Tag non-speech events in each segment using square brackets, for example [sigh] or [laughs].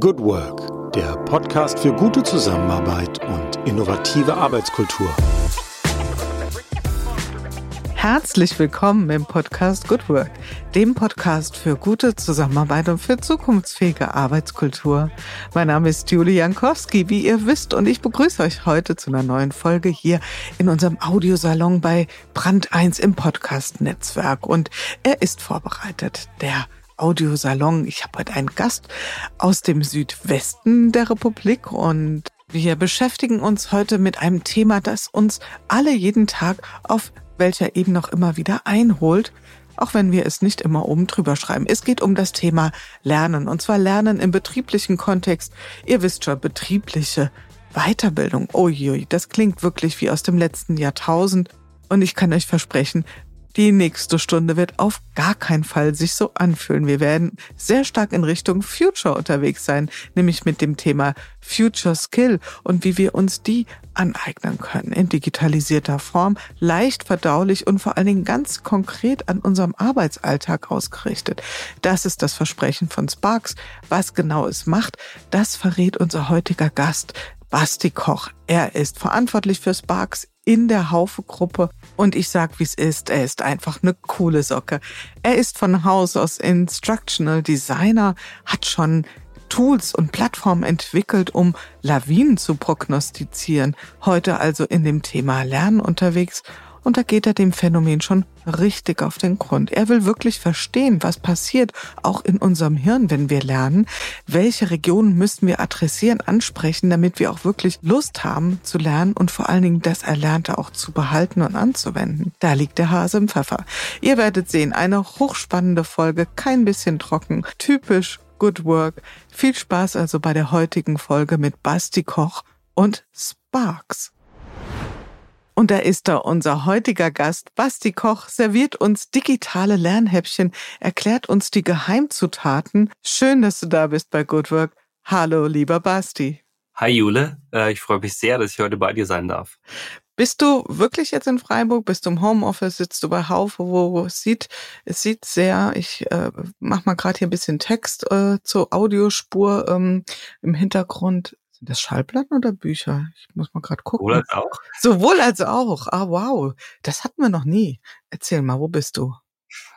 Good Work, der Podcast für gute Zusammenarbeit und innovative Arbeitskultur. Herzlich willkommen im Podcast Good Work, dem Podcast für gute Zusammenarbeit und für zukunftsfähige Arbeitskultur. Mein Name ist Julie Jankowski, wie ihr wisst, und ich begrüße euch heute zu einer neuen Folge hier in unserem Audiosalon bei Brand 1 im Podcast-Netzwerk. Und er ist vorbereitet, der Audiosalon. Ich habe heute einen Gast aus dem Südwesten der Republik und wir beschäftigen uns heute mit einem Thema, das uns alle jeden Tag auf welcher Ebene noch immer wieder einholt, auch wenn wir es nicht immer oben drüber schreiben. Es geht um das Thema Lernen und zwar Lernen im betrieblichen Kontext. Ihr wisst schon, betriebliche Weiterbildung. Uiui, das klingt wirklich wie aus dem letzten Jahrtausend. Und ich kann euch versprechen, die nächste Stunde wird auf gar keinen Fall sich so anfühlen. Wir werden sehr stark in Richtung Future unterwegs sein, nämlich mit dem Thema Future Skill und wie wir uns die aneignen können in digitalisierter Form, leicht verdaulich und vor allen Dingen ganz konkret an unserem Arbeitsalltag ausgerichtet. Das ist das Versprechen von Sparks. Was genau es macht, das verrät unser heutiger Gast, Basti Koch. Er ist verantwortlich für Sparks in der Haufe-Gruppe und ich sag, wie es ist, er ist einfach eine coole Socke. Er ist von Haus aus Instructional Designer, hat schon Tools und Plattformen entwickelt, um Lawinen zu prognostizieren. Heute also in dem Thema Lernen unterwegs und da geht er dem Phänomen schon richtig auf den Grund. Er will wirklich verstehen, was passiert, auch in unserem Hirn, wenn wir lernen. Welche Regionen müssen wir adressieren, ansprechen, damit wir auch wirklich Lust haben zu lernen und vor allen Dingen das Erlernte auch zu behalten und anzuwenden. Da liegt der Hase im Pfeffer. Ihr werdet sehen, eine hochspannende Folge, kein bisschen trocken, typisch Good Work. Viel Spaß also bei der heutigen Folge mit Basti Koch und Sparks. Und da ist da unser heutiger Gast. Basti Koch serviert uns digitale Lernhäppchen, erklärt uns die Geheimzutaten. Schön, dass du da bist bei Good Work. Hallo, lieber Basti. Hi Jule, äh, ich freue mich sehr, dass ich heute bei dir sein darf. Bist du wirklich jetzt in Freiburg? Bist du im Homeoffice? Sitzt du bei Haufe? Wo es sieht, es sieht sehr, ich äh, mach mal gerade hier ein bisschen Text äh, zur Audiospur ähm, im Hintergrund. Sind das Schallplatten oder Bücher? Ich muss mal gerade gucken. Sowohl als auch. Sowohl als auch. Ah, wow. Das hatten wir noch nie. Erzähl mal, wo bist du?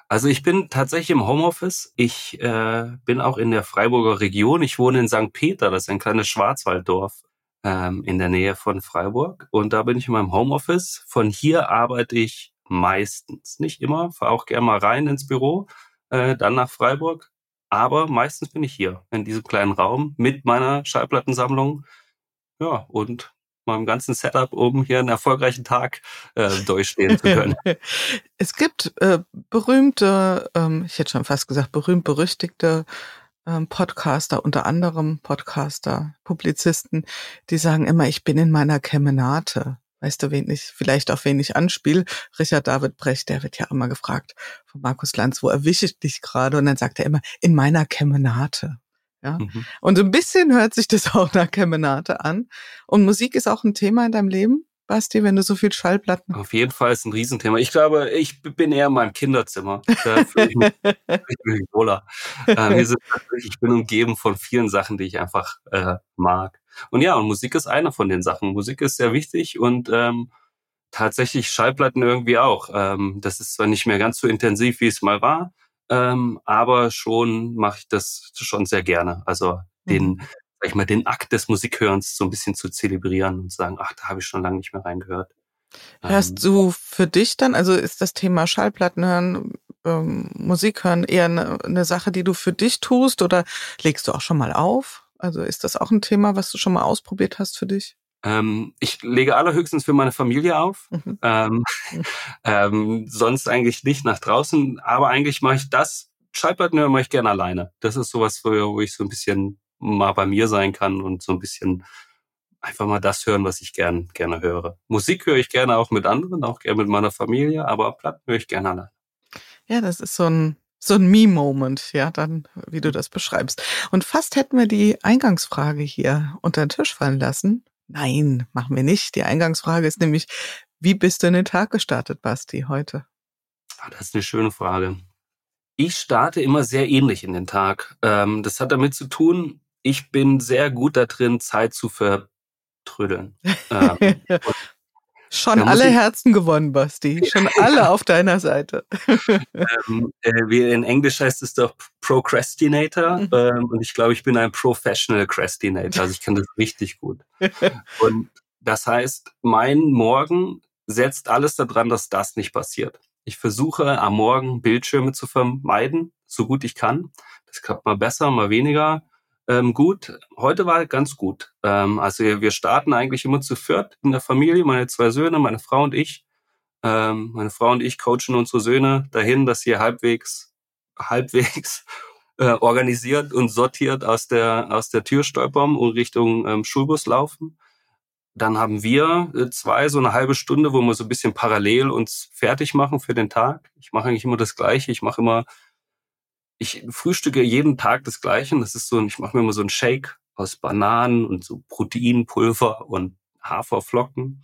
Also ich bin tatsächlich im Homeoffice. Ich äh, bin auch in der Freiburger Region. Ich wohne in St. Peter, das ist ein kleines Schwarzwalddorf ähm, in der Nähe von Freiburg. Und da bin ich in meinem Homeoffice. Von hier arbeite ich meistens, nicht immer, fahre auch gerne mal rein ins Büro, äh, dann nach Freiburg. Aber meistens bin ich hier in diesem kleinen Raum mit meiner Schallplattensammlung. Ja, und meinem ganzen Setup, um hier einen erfolgreichen Tag äh, durchstehen zu können. [laughs] es gibt äh, berühmte, ähm, ich hätte schon fast gesagt, berühmt berüchtigte ähm, Podcaster, unter anderem Podcaster, Publizisten, die sagen immer, ich bin in meiner Kemenate. Weißt du, wen ich, vielleicht auf wen ich anspiele? Richard David Brecht, der wird ja immer gefragt von Markus Lanz, wo erwische ich dich gerade? Und dann sagt er immer, in meiner Kemenate. Ja. Mhm. Und so ein bisschen hört sich das [laughs] auch nach Kemenate an. Und Musik ist auch ein Thema in deinem Leben? Basti, wenn du so viel Schallplatten. Auf jeden Fall ist ein Riesenthema. Ich glaube, ich bin eher in meinem Kinderzimmer. Da fühle ich mich, [laughs] ich mich wohler. Äh, ich bin umgeben von vielen Sachen, die ich einfach äh, mag. Und ja, und Musik ist eine von den Sachen. Musik ist sehr wichtig und ähm, tatsächlich Schallplatten irgendwie auch. Ähm, das ist zwar nicht mehr ganz so intensiv, wie es mal war, ähm, aber schon mache ich das schon sehr gerne. Also den, mhm. Sag ich mal, den Akt des Musikhörens so ein bisschen zu zelebrieren und zu sagen, ach, da habe ich schon lange nicht mehr reingehört. Hörst ähm, du für dich dann, also ist das Thema Schallplatten hören, ähm, Musik hören eher eine, eine Sache, die du für dich tust oder legst du auch schon mal auf? Also ist das auch ein Thema, was du schon mal ausprobiert hast für dich? Ähm, ich lege allerhöchstens für meine Familie auf. Mhm. Ähm, mhm. [laughs] ähm, sonst eigentlich nicht nach draußen. Aber eigentlich mache ich das. Schallplatten hören mache ich gerne alleine. Das ist sowas, wo, wo ich so ein bisschen mal bei mir sein kann und so ein bisschen einfach mal das hören, was ich gern, gerne höre. Musik höre ich gerne auch mit anderen, auch gerne mit meiner Familie, aber Platten höre ich gerne alleine. Ja, das ist so ein so ein Me-Moment, ja, dann, wie du das beschreibst. Und fast hätten wir die Eingangsfrage hier unter den Tisch fallen lassen. Nein, machen wir nicht. Die Eingangsfrage ist nämlich, wie bist du in den Tag gestartet, Basti, heute? Ah, das ist eine schöne Frage. Ich starte immer sehr ähnlich in den Tag. Ähm, das hat damit zu tun, ich bin sehr gut da drin, Zeit zu vertrödeln. [laughs] ähm, Schon alle Herzen gewonnen, Basti. [laughs] Schon alle auf deiner Seite. ähm, äh, wie in Englisch heißt es doch Procrastinator. Mhm. Ähm, und ich glaube, ich bin ein Professional Crastinator. Also ich kann das richtig gut. [laughs] Und das heißt, mein Morgen setzt alles daran, dass das nicht passiert. Ich versuche am Morgen Bildschirme zu vermeiden, so gut ich kann. Das klappt mal besser, mal weniger ähm, gut. Heute war ganz gut. Ähm, also wir, starten eigentlich immer zu viert in der Familie, meine zwei Söhne, meine Frau und ich. Ähm, meine Frau und ich coachen unsere Söhne dahin, dass sie halbwegs, halbwegs [laughs] äh, organisiert und sortiert aus der, aus der Tür stolpern und Richtung ähm, Schulbus laufen. Dann haben wir äh, zwei, so eine halbe Stunde, wo wir so ein bisschen parallel uns fertig machen für den Tag. Ich mache eigentlich immer das Gleiche. Ich mache immer ich frühstücke jeden Tag das Gleiche. Das ist so, ich mache mir immer so einen Shake aus Bananen und so Proteinpulver und Haferflocken.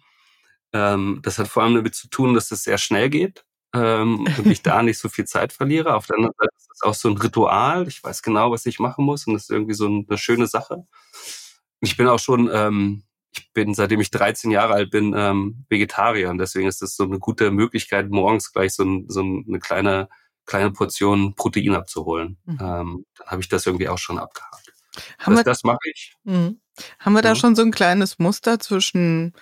Ähm, das hat vor allem damit zu tun, dass es sehr schnell geht ähm, und ich da nicht so viel Zeit verliere. Auf der anderen Seite ist es auch so ein Ritual. Ich weiß genau, was ich machen muss und das ist irgendwie so eine schöne Sache. Ich bin auch schon, ähm, ich bin seitdem ich 13 Jahre alt bin ähm, Vegetarier und deswegen ist das so eine gute Möglichkeit, morgens gleich so, ein, so eine kleine kleine Portion Protein abzuholen. Mhm. Ähm, dann habe ich das irgendwie auch schon abgehakt. Haben das, wir, das mache ich. Mhm. Haben wir da schon so ein kleines Muster zwischen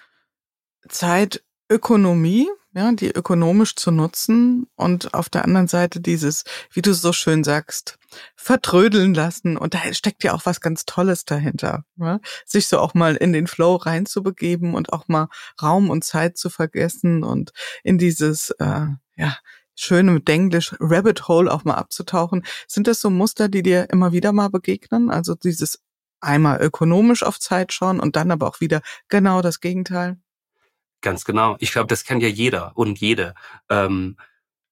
Zeitökonomie, ja, die ökonomisch zu nutzen und auf der anderen Seite dieses, wie du so schön sagst, vertrödeln lassen. Und da steckt ja auch was ganz Tolles dahinter. Ja? Sich so auch mal in den Flow reinzubegeben und auch mal Raum und Zeit zu vergessen und in dieses, äh, ja, schön mit Denglisch Rabbit Hole auch mal abzutauchen. Sind das so Muster, die dir immer wieder mal begegnen? Also dieses einmal ökonomisch auf Zeit schauen und dann aber auch wieder genau das Gegenteil? Ganz genau. Ich glaube, das kennt ja jeder und jede. Ähm,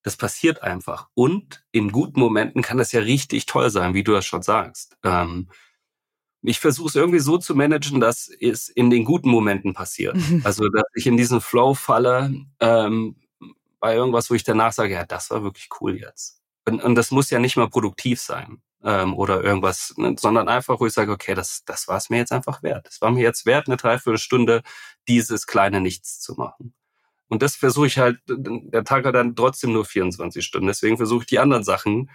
das passiert einfach. Und in guten Momenten kann das ja richtig toll sein, wie du das schon sagst. Ähm, ich versuche es irgendwie so zu managen, dass es in den guten Momenten passiert. [laughs] Also, dass ich in diesen Flow falle, ähm, bei irgendwas, wo ich danach sage, ja, das war wirklich cool jetzt. Und, und das muss ja nicht mal produktiv sein ähm, oder irgendwas, ne, sondern einfach, wo ich sage, okay, das, das war es mir jetzt einfach wert. Es war mir jetzt wert, eine Dreiviertelstunde dieses kleine Nichts zu machen. Und das versuche ich halt, der Tag hat dann trotzdem nur 24 Stunden. Deswegen versuche ich die anderen Sachen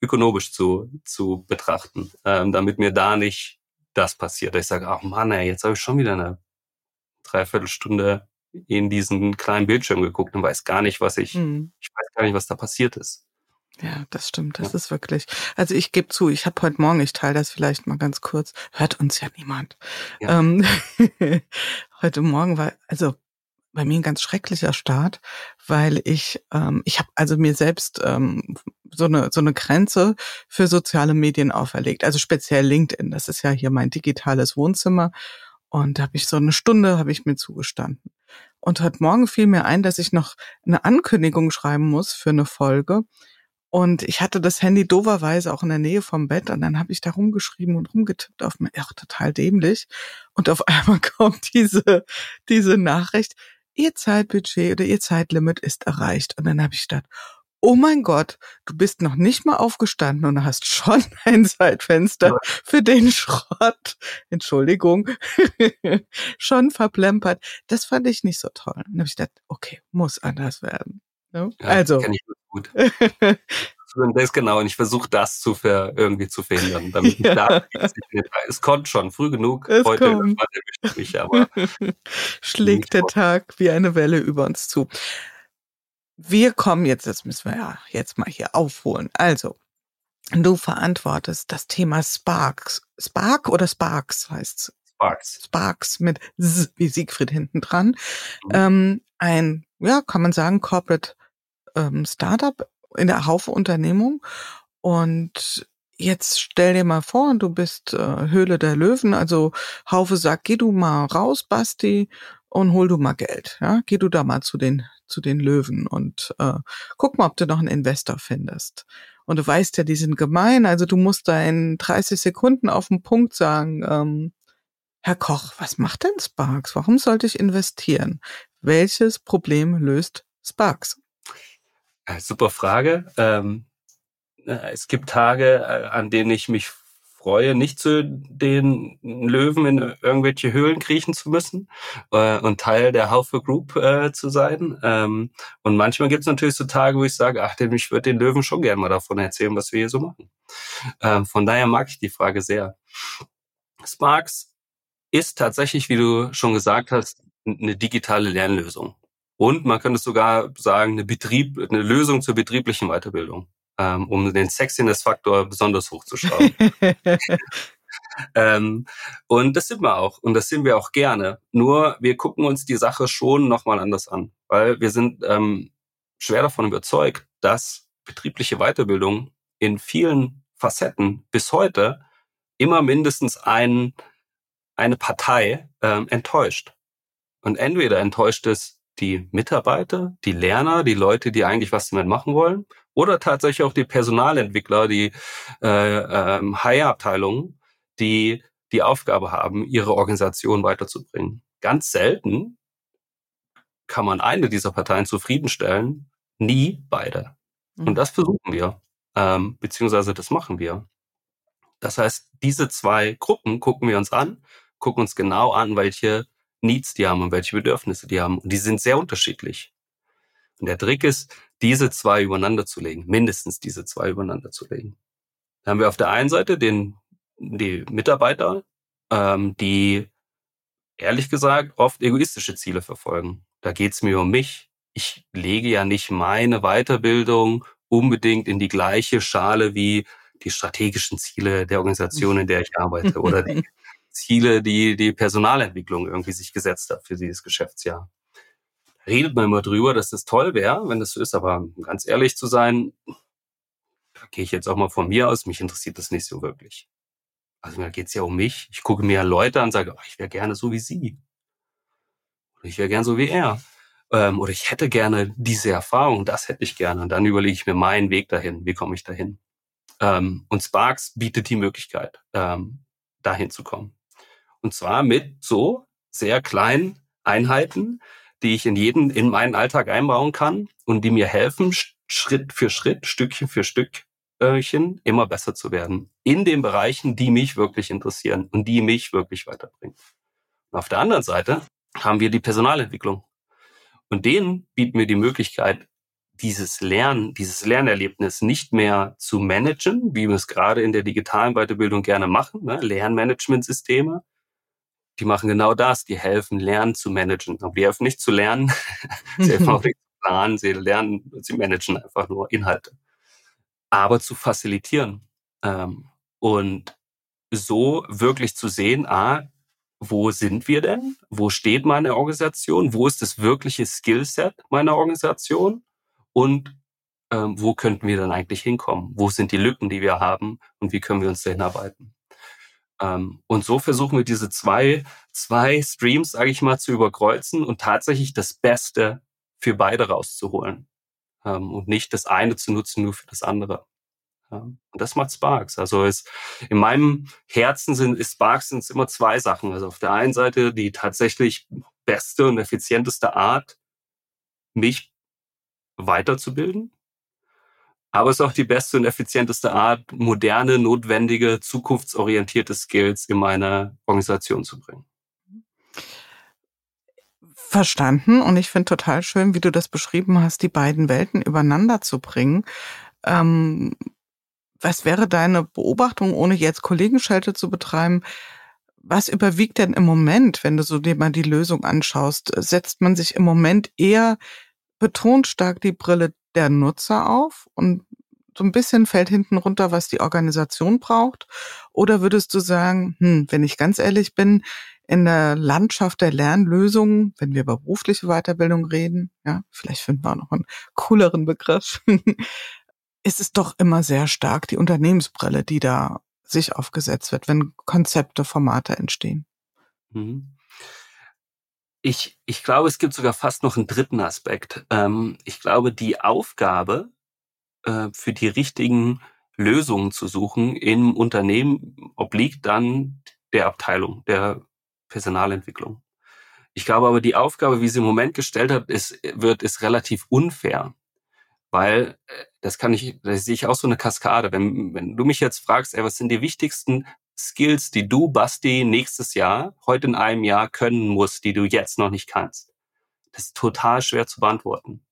ökonomisch zu, zu betrachten, ähm, damit mir da nicht das passiert. Ich sage, ach Mann, ey, jetzt habe ich schon wieder eine Dreiviertelstunde in diesen kleinen Bildschirm geguckt und weiß gar nicht, was ich, mhm. ich weiß gar nicht, was da passiert ist. Ja, das stimmt. Das ja. ist wirklich. Also ich gebe zu, ich habe heute Morgen, ich teile das vielleicht mal ganz kurz, hört uns ja niemand. Ja. Ähm, [laughs] heute Morgen war, also bei mir ein ganz schrecklicher Start, weil ich, ähm, ich habe also mir selbst ähm, so eine so eine Grenze für soziale Medien auferlegt. Also speziell LinkedIn. Das ist ja hier mein digitales Wohnzimmer. Und da habe ich so eine Stunde, habe ich mir zugestanden. Und heute Morgen fiel mir ein, dass ich noch eine Ankündigung schreiben muss für eine Folge. Und ich hatte das Handy doverweise auch in der Nähe vom Bett und dann habe ich da rumgeschrieben und rumgetippt auf mir, ach, total dämlich. Und auf [laughs] einmal kommt diese, diese Nachricht, Ihr Zeitbudget oder Ihr Zeitlimit ist erreicht. Und dann habe ich gedacht, oh mein Gott, du bist noch nicht mal aufgestanden und hast schon [laughs] ein Zeitfenster für den Schrott, Entschuldigung, [laughs] schon verplempert. Das fand ich nicht so toll. Dann habe ich gedacht, okay, muss anders werden. Ja, also. Kenn ich gut. [laughs] das genau, und ich versuche das zu ver, irgendwie zu verhindern, damit ja. da, es kommt schon früh genug. Es Heute kommt. mich, aber schlägt der Tag wie eine Welle über uns zu wir kommen jetzt, das müssen wir ja jetzt mal hier aufholen. Also, du verantwortest das Thema Sparks. Spark oder Sparks heißt Sparks. Sparks mit S wie Siegfried hinten dran. Mhm. Ähm, ein, ja, kann man sagen, Corporate ähm, Startup in der Haufe Unternehmung. Und jetzt stell dir mal vor, du bist äh, Höhle der Löwen, also Haufe sagt, geh du mal raus, Basti, und hol du mal Geld. Ja, geh du da mal zu den zu den Löwen und äh, guck mal, ob du noch einen Investor findest. Und du weißt ja, die sind gemein, also du musst da in 30 Sekunden auf den Punkt sagen, ähm, Herr Koch, was macht denn Sparks? Warum sollte ich investieren? Welches Problem löst Sparks? Super Frage. Ähm, äh, es gibt Tage, äh, an denen ich mich freue, nicht zu den Löwen in irgendwelche Höhlen kriechen zu müssen äh, und Teil der Haufe Group äh, zu sein. Ähm, und manchmal gibt es natürlich so Tage, wo ich sage, ach, ich würde den Löwen schon gerne mal davon erzählen, was wir hier so machen. Ähm, von daher mag ich die Frage sehr. Sparks ist tatsächlich, wie du schon gesagt hast, eine digitale Lernlösung. Und man könnte sogar sagen, eine Betrieb, eine Lösung zur betrieblichen Weiterbildung, um den Sexiness-Faktor besonders hochzuschrauben. [laughs] ähm, und das sind wir auch. Und das sind wir auch gerne. Nur wir gucken uns die Sache schon nochmal anders an. Weil wir sind ähm, schwer davon überzeugt, dass betriebliche Weiterbildung in vielen Facetten bis heute immer mindestens ein, eine Partei ähm, enttäuscht. Und entweder enttäuscht es die Mitarbeiter, die Lerner, die Leute, die eigentlich was damit machen wollen, oder tatsächlich auch die Personalentwickler, die äh, ähm, HR-Abteilungen, die die Aufgabe haben, ihre Organisation weiterzubringen. Ganz selten kann man eine dieser Parteien zufriedenstellen, nie beide. Mhm. Und das versuchen wir, ähm, beziehungsweise das machen wir. Das heißt, diese zwei Gruppen gucken wir uns an, gucken uns genau an, welche Needs die haben und welche Bedürfnisse die haben. Und die sind sehr unterschiedlich. Und der Trick ist, diese zwei übereinander zu legen, mindestens diese zwei übereinander zu legen. Da haben wir auf der einen Seite den, die Mitarbeiter, ähm, die ehrlich gesagt oft egoistische Ziele verfolgen. Da geht's mir um mich. Ich lege ja nicht meine Weiterbildung unbedingt in die gleiche Schale wie die strategischen Ziele der Organisation, in der ich arbeite [laughs] oder die Ziele, die die Personalentwicklung irgendwie sich gesetzt hat für dieses Geschäftsjahr. Redet man immer drüber, dass das toll wäre, wenn das so ist, aber ganz ehrlich zu sein, da gehe ich jetzt auch mal von mir aus, mich interessiert das nicht so wirklich. Also mir geht's ja um mich. Ich gucke mir Leute an und sage, oh, ich wäre gerne so wie sie. Oder ich wäre gerne so wie er. Ähm, oder ich hätte gerne diese Erfahrung, das hätte ich gerne. Und dann überlege ich mir meinen Weg dahin. Wie komme ich dahin? Ähm, und Sparks bietet die Möglichkeit, ähm, dahin zu kommen. Und zwar mit so sehr kleinen Einheiten, die ich in jeden, in meinen Alltag einbauen kann und die mir helfen, Schritt für Schritt, Stückchen für Stückchen immer besser zu werden. In den Bereichen, die mich wirklich interessieren und die mich wirklich weiterbringen. Und auf der anderen Seite haben wir die Personalentwicklung. Und denen bieten wir die Möglichkeit, dieses Lernen, dieses Lernerlebnis nicht mehr zu managen, wie wir es gerade in der digitalen Weiterbildung gerne machen, ne? Lernmanagementsysteme, die machen genau das. Die helfen, Lernen zu managen. Aber die helfen nicht zu lernen. [laughs] sie helfen auch [laughs] nicht zu planen. Sie lernen, sie managen einfach nur Inhalte. Aber zu facilitieren. Ähm, und so wirklich zu sehen, ah, wo sind wir denn? Wo steht meine Organisation? Wo ist das wirkliche Skillset meiner Organisation? Und ähm, wo könnten wir dann eigentlich hinkommen? Wo sind die Lücken, die wir haben? Und wie können wir uns dahin arbeiten? Ähm, und so versuchen wir diese zwei, zwei Streams, sage ich mal, zu überkreuzen und tatsächlich das Beste für beide rauszuholen. Ähm, und nicht das eine zu nutzen nur für das andere. Und das macht Sparks. Also es, in meinem Herzen sind ist Sparks sind immer zwei Sachen. Also auf der einen Seite die tatsächlich beste und effizienteste Art, mich weiterzubilden aber es ist auch die beste und effizienteste Art, moderne, notwendige, zukunftsorientierte Skills in meine Organisation zu bringen. Verstanden. Und ich finde total schön, wie du das beschrieben hast, die beiden Welten übereinander zu bringen. Ähm, was wäre deine Beobachtung, ohne jetzt Kollegenschelte zu betreiben? Was überwiegt denn im Moment, wenn du so dir mal die Lösung anschaust? Setzt man sich im Moment eher betont stark die Brille der Nutzer auf und so ein bisschen fällt hinten runter, was die Organisation braucht? Oder würdest du sagen, hm, wenn ich ganz ehrlich bin, in der Landschaft der Lernlösungen, wenn wir über berufliche Weiterbildung reden, ja, vielleicht finden wir auch noch einen cooleren Begriff, [laughs] ist es doch immer sehr stark die Unternehmensbrille, die da sich aufgesetzt wird, wenn Konzepte, Formate entstehen. Mhm. Ich, ich glaube, es gibt sogar fast noch einen dritten Aspekt. Ähm, ich glaube, die Aufgabe, äh, für die richtigen Lösungen zu suchen im Unternehmen obliegt dann der Abteilung, der Personalentwicklung. Ich glaube aber, die Aufgabe, wie sie im Moment gestellt hat, ist, wird, ist relativ unfair. Weil äh, das kann ich, da sehe ich auch so eine Kaskade. Wenn, wenn du mich jetzt fragst, ey, was sind die wichtigsten Skills, die du, Basti, nächstes Jahr, heute in einem Jahr können musst, die du jetzt noch nicht kannst? Das ist total schwer zu beantworten.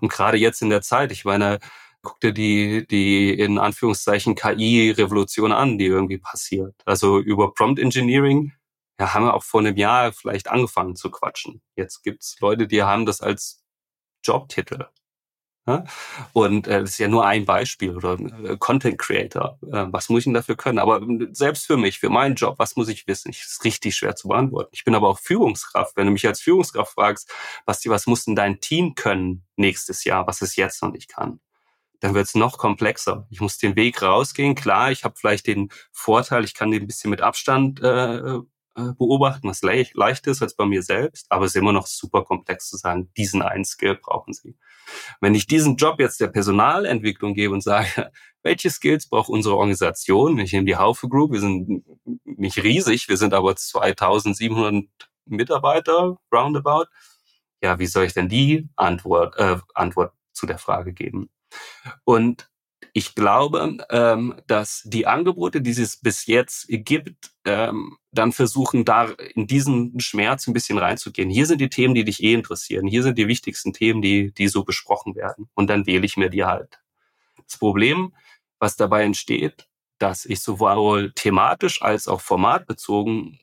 Und gerade jetzt in der Zeit, ich meine, guck dir die, die in Anführungszeichen KI-Revolution an, die irgendwie passiert. Also über Prompt Engineering ja, haben wir auch vor einem Jahr vielleicht angefangen zu quatschen. Jetzt gibt's Leute, die haben das als Jobtitel. Und äh, das ist ja nur ein Beispiel oder äh, Content Creator. Äh, was muss ich denn dafür können? Aber selbst für mich, für meinen Job, was muss ich wissen? Ich, ist richtig schwer zu beantworten. Ich bin aber auch Führungskraft. Wenn du mich als Führungskraft fragst, Basti, was muss denn dein Team können nächstes Jahr, was es jetzt noch nicht kann? dann wird es noch komplexer. Ich muss den Weg rausgehen. Klar, ich habe vielleicht den Vorteil, ich kann den ein bisschen mit Abstand äh, äh beobachten, was leicht, leicht ist als bei mir selbst, aber es ist immer noch super komplex zu sagen, diesen einen Skill brauchen Sie. Wenn ich diesen Job jetzt der Personalentwicklung gebe und sage, [laughs] welche Skills braucht unsere Organisation? Ich nehme die Haufe Group, wir sind nicht riesig, wir sind aber 2700 Mitarbeiter, roundabout. Ja, wie soll ich denn die Antwort, äh, Antwort zu der Frage geben? Und ich glaube, ähm, dass die Angebote, die es bis jetzt gibt, ähm, dann versuchen, da in diesen Schmerz ein bisschen reinzugehen. Hier sind die Themen, die dich eh interessieren. Hier sind die wichtigsten Themen, die, die so besprochen werden. Und dann wähle ich mir die halt. Das Problem, was dabei entsteht, dass ich sowohl thematisch als auch formatbezogen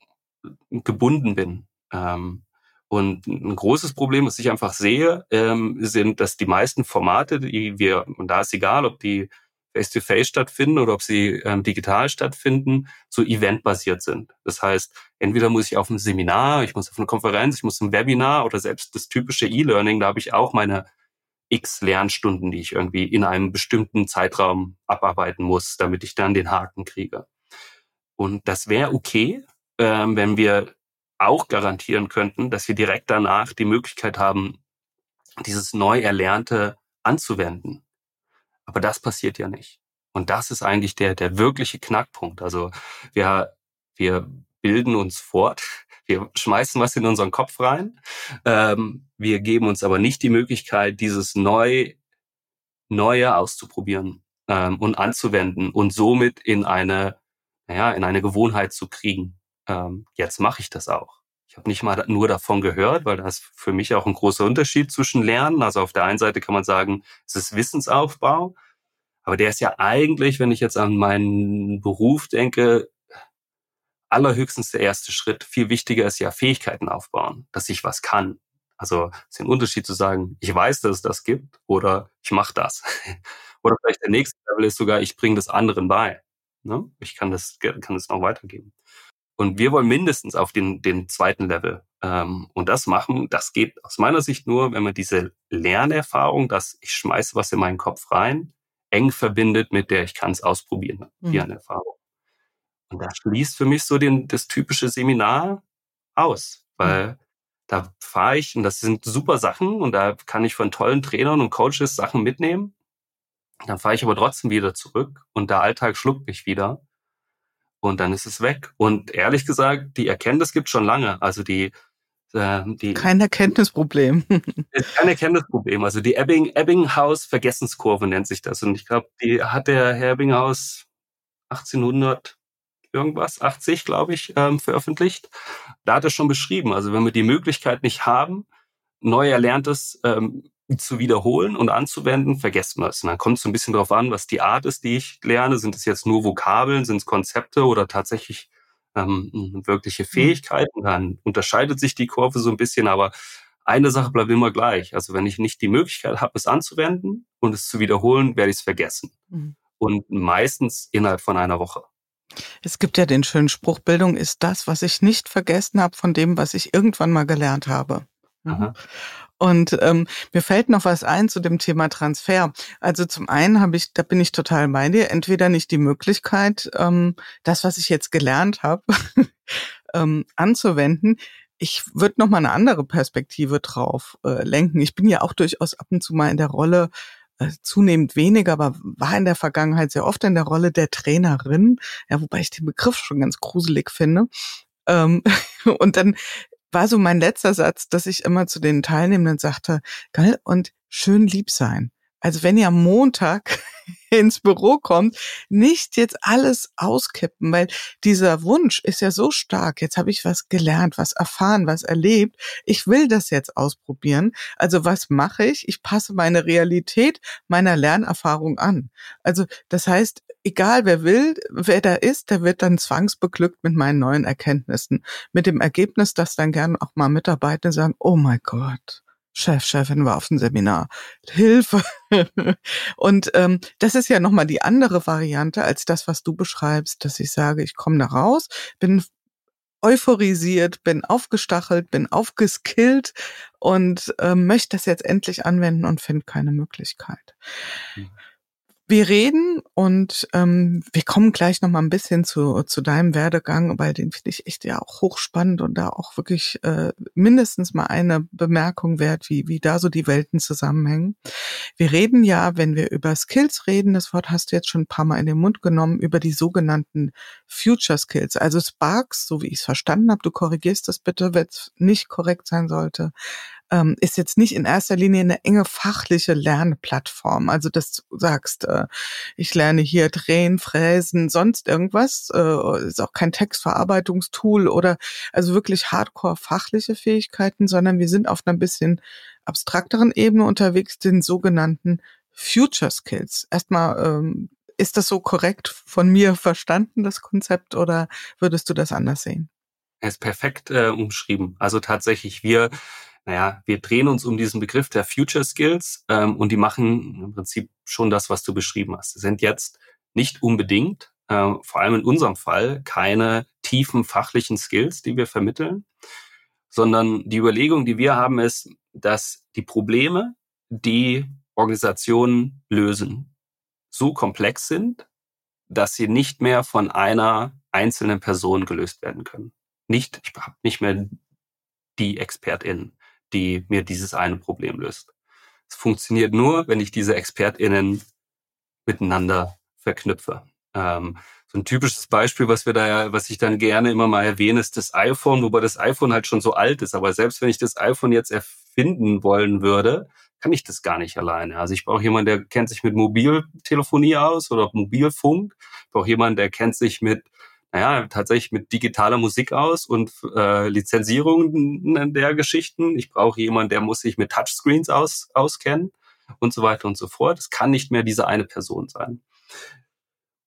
gebunden bin. Ähm, und ein großes Problem, was ich einfach sehe, ähm, sind, dass die meisten Formate, die wir, und da ist egal, ob die face-to-face stattfinden oder ob sie ähm, digital stattfinden, so eventbasiert sind. Das heißt, entweder muss ich auf ein Seminar, ich muss auf eine Konferenz, ich muss ein Webinar oder selbst das typische E-Learning, da habe ich auch meine x Lernstunden, die ich irgendwie in einem bestimmten Zeitraum abarbeiten muss, damit ich dann den Haken kriege. Und das wäre okay, ähm, wenn wir auch garantieren könnten, dass wir direkt danach die Möglichkeit haben, dieses neu Erlernte anzuwenden. Aber das passiert ja nicht. Und das ist eigentlich der, der wirkliche Knackpunkt. Also wir, wir bilden uns fort, wir schmeißen was in unseren Kopf rein, ähm, wir geben uns aber nicht die Möglichkeit, dieses neu, Neue auszuprobieren ähm, und anzuwenden und somit in eine, naja, in eine Gewohnheit zu kriegen ähm, jetzt mache ich das auch. Ich habe nicht mal nur davon gehört, weil das für mich auch ein großer Unterschied zwischen Lernen. Also auf der einen Seite kann man sagen, es ist Wissensaufbau, aber der ist ja eigentlich, wenn ich jetzt an meinen Beruf denke, allerhöchstens der erste Schritt. Viel wichtiger ist ja Fähigkeiten aufbauen, dass ich was kann. Also es ist ein Unterschied zu sagen, ich weiß, dass es das gibt oder ich mache das. [laughs] oder vielleicht der nächste Level ist sogar, ich bringe das anderen bei. Ne? Ich kann das, kann das noch weitergeben. Und wir wollen mindestens auf den, den zweiten Level. Ähm, und das machen, das geht aus meiner Sicht nur, wenn man diese Lernerfahrung, dass ich schmeiße was in meinen Kopf rein, eng verbindet mit der ich kann es ausprobieren, mhm. Lernerfahrung. Und das schließt für mich so den, das typische Seminar aus, weil mhm. da fahre ich und das sind super Sachen und da kann ich von tollen Trainern und Coaches Sachen mitnehmen. Dann fahre ich aber trotzdem wieder zurück und der Alltag schluckt mich wieder und dann ist es weg. Und ehrlich gesagt, die Erkenntnis gibt schon lange. Also die, äh, die kein Erkenntnisproblem. [laughs] ist kein Erkenntnisproblem. Also die Ebbing, Ebbinghaus Vergessenskurve nennt sich das. Und ich glaube, die hat der Herr Ebbinghaus 1800 irgendwas, 80 glaube ich, ähm, veröffentlicht. Da hat er schon beschrieben. Also wenn wir die Möglichkeit nicht haben, neu erlerntes ähm, zu wiederholen und anzuwenden, vergessen wir es. Und dann kommt es so ein bisschen darauf an, was die Art ist, die ich lerne. Sind es jetzt nur Vokabeln, sind es Konzepte oder tatsächlich ähm, wirkliche mhm. Fähigkeiten? Dann unterscheidet sich die Kurve so ein bisschen, aber eine Sache bleibt immer gleich. Also wenn ich nicht die Möglichkeit habe, es anzuwenden und es zu wiederholen, werde ich es vergessen. Mhm. Und meistens innerhalb von einer Woche. Es gibt ja den schönen Spruch, Bildung ist das, was ich nicht vergessen habe von dem, was ich irgendwann mal gelernt habe. Mhm. Und ähm, mir fällt noch was ein zu dem Thema Transfer. Also zum einen habe ich, da bin ich total bei dir, entweder nicht die Möglichkeit, ähm, das, was ich jetzt gelernt habe, [laughs] ähm, anzuwenden. Ich würde noch mal eine andere Perspektive drauf äh, lenken. Ich bin ja auch durchaus ab und zu mal in der Rolle, äh, zunehmend weniger, aber war in der Vergangenheit sehr oft in der Rolle der Trainerin, ja, wobei ich den Begriff schon ganz gruselig finde. Ähm, [laughs] und dann war so mein letzter Satz, dass ich immer zu den Teilnehmenden sagte, geil und schön lieb sein. Also wenn ihr am Montag [laughs] ins Büro kommt, nicht jetzt alles auskippen, weil dieser Wunsch ist ja so stark. Jetzt habe ich was gelernt, was erfahren, was erlebt. Ich will das jetzt ausprobieren. Also was mache ich? Ich passe meine Realität meiner Lernerfahrung an. Also das heißt, egal wer will, wer da ist, der wird dann zwangsbeglückt mit meinen neuen Erkenntnissen. Mit dem Ergebnis, dass dann gern auch mal Mitarbeiter sagen, oh mein Gott, Chef, Chefin war auf dem Seminar. Hilfe. [laughs] und ähm, das ist ja nochmal die andere Variante als das, was du beschreibst, dass ich sage, ich komme da raus, bin euphorisiert, bin aufgestachelt, bin aufgeskillt und äh, möchte das jetzt endlich anwenden und finde keine Möglichkeit. Mhm. Wir reden und ähm, wir kommen gleich noch mal ein bisschen zu, zu deinem Werdegang, weil den finde ich echt ja auch hochspannend und da auch wirklich äh, mindestens mal eine Bemerkung wert, wie, wie da so die Welten zusammenhängen. Wir reden ja, wenn wir über Skills reden, das Wort hast du jetzt schon ein paar Mal in den Mund genommen, über die sogenannten Future Skills, also Sparks, so wie ich es verstanden habe, du korrigierst das bitte, wenn es nicht korrekt sein sollte, ähm, ist jetzt nicht in erster Linie eine enge fachliche Lernplattform. Also dass du sagst, äh, ich lerne hier drehen, fräsen, sonst irgendwas, äh, ist auch kein Textverarbeitungstool oder also wirklich hardcore fachliche Fähigkeiten, sondern wir sind auf einer bisschen abstrakteren Ebene unterwegs, den sogenannten Future Skills. Erstmal, ähm, ist das so korrekt von mir verstanden, das Konzept, oder würdest du das anders sehen? Er ist perfekt äh, umschrieben. Also tatsächlich, wir naja, wir drehen uns um diesen Begriff der Future Skills ähm, und die machen im Prinzip schon das, was du beschrieben hast. Sie sind jetzt nicht unbedingt, äh, vor allem in unserem Fall, keine tiefen fachlichen Skills, die wir vermitteln, sondern die Überlegung, die wir haben, ist, dass die Probleme, die Organisationen lösen, so komplex sind, dass sie nicht mehr von einer einzelnen Person gelöst werden können. Nicht, ich habe nicht mehr die ExpertInnen die mir dieses eine Problem löst. Es funktioniert nur, wenn ich diese ExpertInnen miteinander verknüpfe. Ähm, so ein typisches Beispiel, was wir da was ich dann gerne immer mal erwähne, ist das iPhone, wobei das iPhone halt schon so alt ist. Aber selbst wenn ich das iPhone jetzt erfinden wollen würde, kann ich das gar nicht alleine. Also ich brauche jemanden, der kennt sich mit Mobiltelefonie aus oder Mobilfunk. Ich brauche jemanden, der kennt sich mit naja, tatsächlich mit digitaler Musik aus und äh, Lizenzierungen der Geschichten. Ich brauche jemanden, der muss sich mit Touchscreens aus, auskennen und so weiter und so fort. Es kann nicht mehr diese eine Person sein.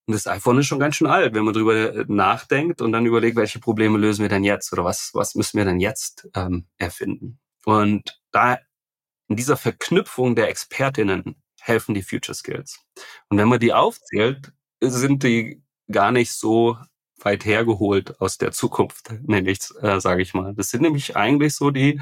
Und das iPhone ist schon ganz schön alt, wenn man drüber äh, nachdenkt und dann überlegt, welche Probleme lösen wir denn jetzt oder was, was müssen wir denn jetzt ähm, erfinden. Und da in dieser Verknüpfung der Expertinnen helfen die Future Skills. Und wenn man die aufzählt, sind die gar nicht so weit hergeholt aus der Zukunft, nenne ich äh, sage ich mal. Das sind nämlich eigentlich so die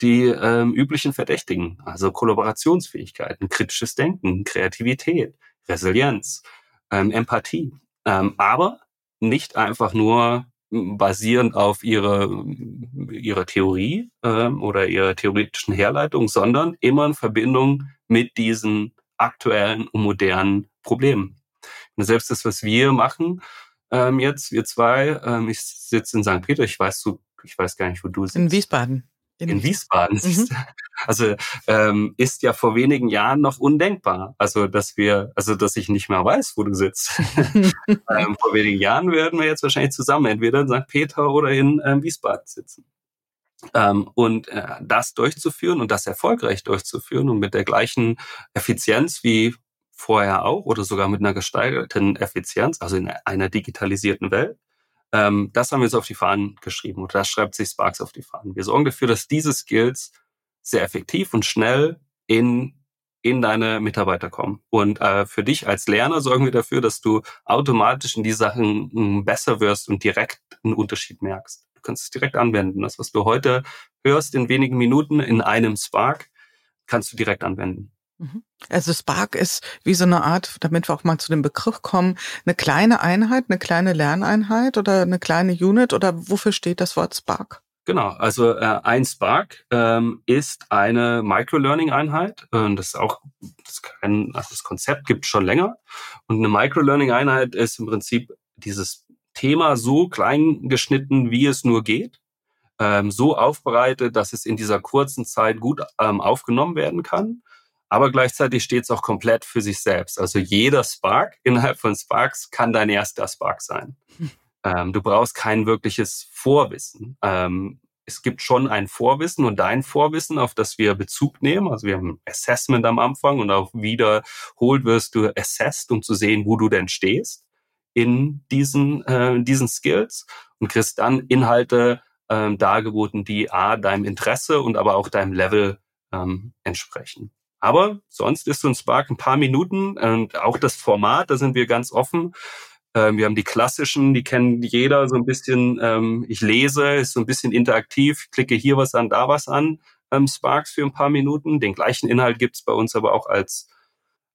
die ähm, üblichen Verdächtigen, also Kollaborationsfähigkeiten, kritisches Denken, Kreativität, Resilienz, ähm, Empathie, ähm, aber nicht einfach nur basierend auf ihre ihre Theorie ähm, oder ihrer theoretischen Herleitung, sondern immer in Verbindung mit diesen aktuellen und modernen Problemen. Und selbst das, was wir machen, ähm, jetzt, wir zwei. Ähm, ich sitze in St. Peter, ich weiß du, ich weiß gar nicht, wo du sitzt. In Wiesbaden. In, in Wiesbaden. Mhm. Also ähm, ist ja vor wenigen Jahren noch undenkbar. Also dass wir, also dass ich nicht mehr weiß, wo du sitzt. [laughs] ähm, vor wenigen Jahren werden wir jetzt wahrscheinlich zusammen entweder in St. Peter oder in ähm, Wiesbaden sitzen. Ähm, und äh, das durchzuführen und das erfolgreich durchzuführen und mit der gleichen Effizienz wie vorher auch oder sogar mit einer gesteigerten Effizienz, also in einer digitalisierten Welt. Ähm, das haben wir uns auf die Fahnen geschrieben und das schreibt sich Sparks auf die Fahnen. Wir sorgen dafür, dass diese Skills sehr effektiv und schnell in in deine Mitarbeiter kommen. Und äh, für dich als Lerner sorgen wir dafür, dass du automatisch in die Sachen hm, besser wirst und direkt einen Unterschied merkst. Du kannst es direkt anwenden. Das, was du heute hörst in wenigen Minuten in einem Spark, kannst du direkt anwenden. Mhm. Also Spark ist wie so eine Art, damit wir auch mal zu dem Begriff kommen, eine kleine Einheit, eine kleine Lerneinheit oder eine kleine Unit oder wofür steht das Wort Spark? Genau, also äh, ein Spark ähm, ist eine Microlearning-Einheit. Äh, das ist auch das, kann, also das Konzept gibt schon länger. Und eine Microlearning-Einheit ist im Prinzip dieses Thema so klein geschnitten, wie es nur geht, ähm, so aufbereitet, dass es in dieser kurzen Zeit gut ähm, aufgenommen werden kann aber gleichzeitig steht es auch komplett für sich selbst. Also jeder Spark [laughs] innerhalb von Sparks kann dein erster Spark sein. Hm. Ähm, du brauchst kein wirkliches Vorwissen. Ähm, es gibt schon ein Vorwissen und dein Vorwissen, auf das wir Bezug nehmen. Also wir haben ein Assessment am Anfang und auch wiederholt wirst du assessed, um zu sehen, wo du denn stehst in diesen, äh, diesen Skills und kriegst dann Inhalte ähm, dargeboten, die A, deinem Interesse und aber auch deinem Level ähm, entsprechen. Aber sonst ist so ein Spark ein paar Minuten und auch das Format, da sind wir ganz offen. Ähm, wir haben die klassischen, die kennen jeder so ein bisschen. Ähm, ich lese, ist so ein bisschen interaktiv, klicke hier was an, da was an. Ähm, Sparks für ein paar Minuten. Den gleichen Inhalt gibt's bei uns aber auch als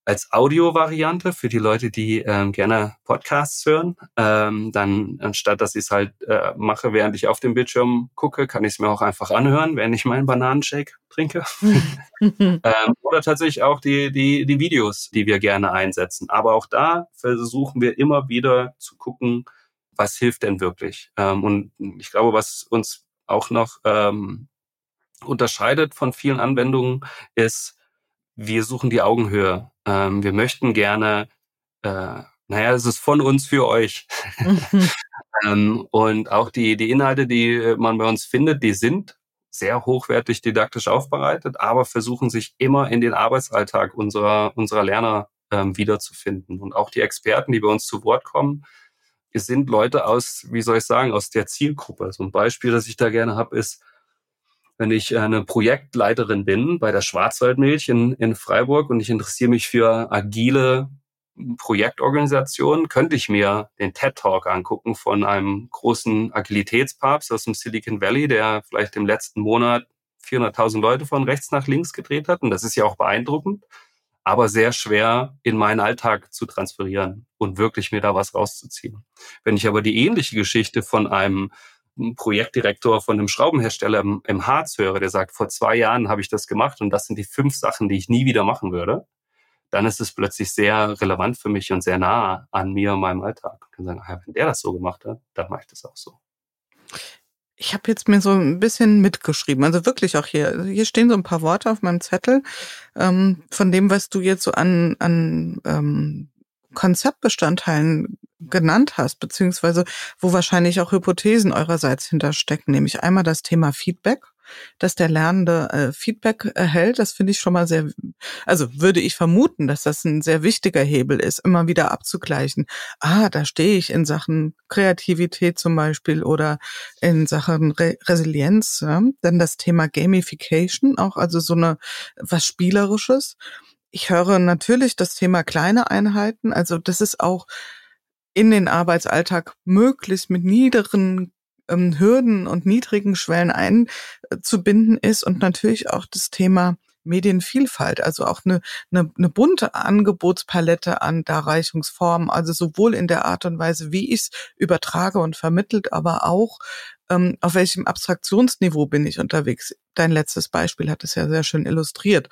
als Audio-Variante für die Leute, die ähm, gerne Podcasts hören. Ähm, dann anstatt dass ich es halt äh, mache, während ich auf dem Bildschirm gucke, kann ich es mir auch einfach anhören, während ich meinen Bananenshake trinke. [laughs] ähm, oder tatsächlich auch die, die, die Videos, die wir gerne einsetzen. Aber auch da versuchen wir immer wieder zu gucken, was hilft denn wirklich. Ähm, und ich glaube, was uns auch noch ähm, unterscheidet von vielen Anwendungen, ist, wir suchen die Augenhöhe. Ähm, wir möchten gerne, äh, naja, es ist von uns für euch. [laughs] ähm, und auch die, die Inhalte, die man bei uns findet, die sind sehr hochwertig didaktisch aufbereitet, aber versuchen sich immer in den Arbeitsalltag unserer, unserer Lerner ähm, wiederzufinden. Und auch die Experten, die bei uns zu Wort kommen, sind Leute aus, wie soll ich sagen, aus der Zielgruppe. So ein Beispiel, das ich da gerne habe, ist, wenn ich eine Projektleiterin bin bei der Schwarzwaldmilch in, in Freiburg und ich interessiere mich für agile Projektorganisationen, könnte ich mir den TED Talk angucken von einem großen Agilitätspapst aus dem Silicon Valley, der vielleicht im letzten Monat 400.000 Leute von rechts nach links gedreht hat. Und das ist ja auch beeindruckend, aber sehr schwer in meinen Alltag zu transferieren und wirklich mir da was rauszuziehen. Wenn ich aber die ähnliche Geschichte von einem Projektdirektor von einem Schraubenhersteller im, im Harz höre, der sagt, vor zwei Jahren habe ich das gemacht und das sind die fünf Sachen, die ich nie wieder machen würde, dann ist es plötzlich sehr relevant für mich und sehr nah an mir und meinem Alltag. Ich kann sagen, ah, wenn der das so gemacht hat, dann mache ich das auch so. Ich habe jetzt mir so ein bisschen mitgeschrieben, also wirklich auch hier. Hier stehen so ein paar Worte auf meinem Zettel ähm, von dem, was du jetzt so an, an ähm, Konzeptbestandteilen genannt hast, beziehungsweise wo wahrscheinlich auch Hypothesen eurerseits hinterstecken, nämlich einmal das Thema Feedback, dass der Lernende äh, Feedback erhält. Das finde ich schon mal sehr, also würde ich vermuten, dass das ein sehr wichtiger Hebel ist, immer wieder abzugleichen. Ah, da stehe ich in Sachen Kreativität zum Beispiel oder in Sachen Re Resilienz. Ja? Dann das Thema Gamification, auch also so eine was Spielerisches. Ich höre natürlich das Thema kleine Einheiten. Also das ist auch in den Arbeitsalltag möglichst mit niederen ähm, Hürden und niedrigen Schwellen einzubinden ist und natürlich auch das Thema Medienvielfalt, also auch eine, eine, eine bunte Angebotspalette an Darreichungsformen, also sowohl in der Art und Weise, wie ich es übertrage und vermittelt, aber auch ähm, auf welchem Abstraktionsniveau bin ich unterwegs. Dein letztes Beispiel hat es ja sehr schön illustriert.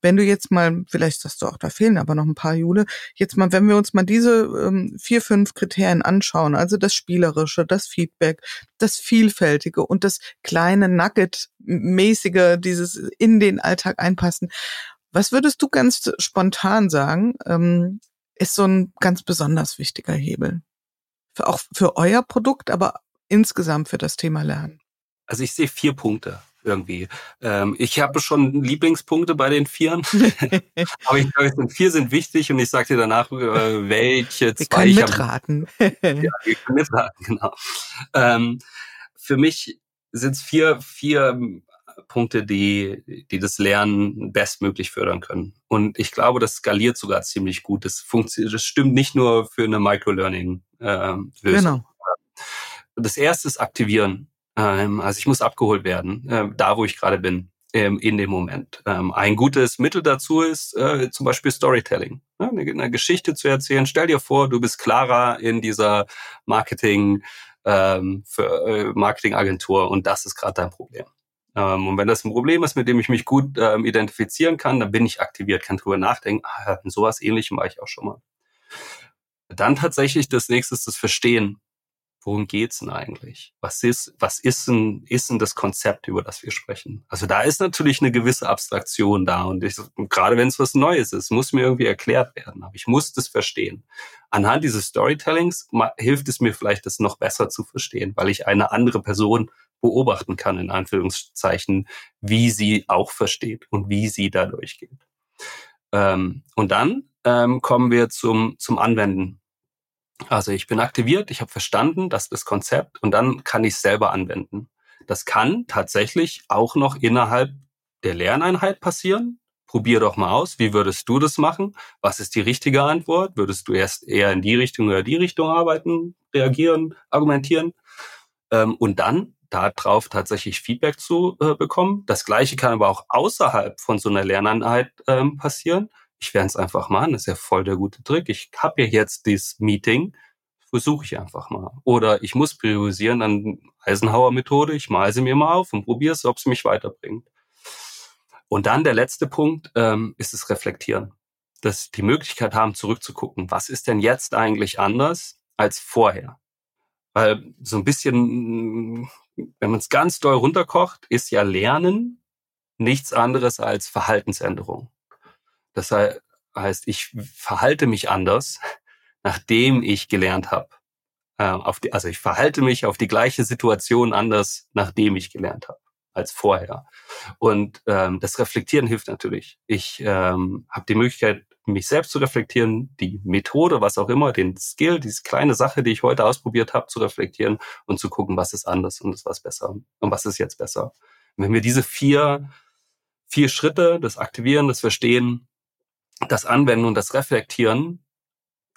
Wenn du jetzt mal, vielleicht sagst du auch, da fehlen aber noch ein paar Jule, jetzt mal, wenn wir uns mal diese ähm, vier, fünf Kriterien anschauen, also das Spielerische, das Feedback, das Vielfältige und das kleine Nugget-mäßige, dieses in den Alltag einpassen. Was würdest du ganz spontan sagen, ähm, ist so ein ganz besonders wichtiger Hebel? Für, auch für euer Produkt, aber insgesamt für das Thema Lernen? Also ich sehe vier Punkte irgendwie. Ähm, ich habe schon Lieblingspunkte bei den Vieren, [laughs] aber ich glaube, vier sind wichtig und ich sage dir danach, äh, welche zwei. Wir können mitraten. [laughs] ja, wir können mitraten, genau. Ähm, für mich sind es vier, vier Punkte, die, die das Lernen bestmöglich fördern können. Und ich glaube, das skaliert sogar ziemlich gut. Das funktioniert, das stimmt nicht nur für eine Microlearning-Lösung. Äh, genau. Das erste ist aktivieren. Ähm, also ich muss abgeholt werden, äh, da wo ich gerade bin ähm, in dem Moment. Ähm, ein gutes Mittel dazu ist äh, zum Beispiel Storytelling. Ne? Eine, Geschichte zu erzählen. Stell dir vor, du bist Clara in dieser Marketing ähm, für, äh, Marketingagentur und das ist gerade dein Problem. Ähm, und wenn das ein Problem ist, mit dem ich mich gut ähm, identifizieren kann, dann bin ich aktiviert, kann drüber nachdenken, ah, sowas ähnlichem war ich auch schon mal. Dann tatsächlich das nächste ist das Verstehen worum geht's denn eigentlich? Was ist, was ist denn, ist denn das Konzept, über das wir sprechen? Also da ist natürlich eine gewisse Abstraktion da und ich, gerade wenn es was Neues ist, muss mir irgendwie erklärt werden, aber ich muss das verstehen. Anhand dieses Storytellings hilft es mir vielleicht, das noch besser zu verstehen, weil ich eine andere Person beobachten kann, in Anführungszeichen, wie sie auch versteht und wie sie da durchgeht. Ähm, und dann ähm, kommen wir zum, zum Anwenden also ich bin aktiviert, ich habe verstanden, das ist das Konzept und dann kann ich es selber anwenden. Das kann tatsächlich auch noch innerhalb der Lerneinheit passieren. Probier doch mal aus, wie würdest du das machen? Was ist die richtige Antwort? Würdest du erst eher in die Richtung oder die Richtung arbeiten, reagieren, argumentieren? Ähm, und dann darauf tatsächlich Feedback zu äh, bekommen. Das gleiche kann aber auch außerhalb von so einer Lerneinheit ähm, passieren ich werde es einfach machen. Das ist ja voll der gute Trick. Ich habe ja jetzt dieses Meeting, versuche ich einfach mal. Oder ich muss priorisieren an Eisenhower-Methode. Ich mal sie mir mal auf und probiere es, ob es mich weiterbringt. Und dann der letzte Punkt ähm, ist das Reflektieren. Dass die Möglichkeit haben, zurückzugucken. Was ist denn jetzt eigentlich anders als vorher? Weil so ein bisschen, wenn man es ganz doll runterkocht, ist ja Lernen nichts anderes als Verhaltensänderung. Das heißt, ich verhalte mich anders, nachdem ich gelernt habe. Ähm, also ich verhalte mich auf die gleiche Situation anders, nachdem ich gelernt habe als vorher. Und ähm, das Reflektieren hilft natürlich. Ich ähm, habe die Möglichkeit, mich selbst zu reflektieren, die Methode, was auch immer, den Skill, diese kleine Sache, die ich heute ausprobiert habe, zu reflektieren und zu gucken, was ist anders und ist was besser und was ist jetzt besser. Und wenn wir diese vier, vier Schritte, das Aktivieren, das Verstehen, das Anwenden und das Reflektieren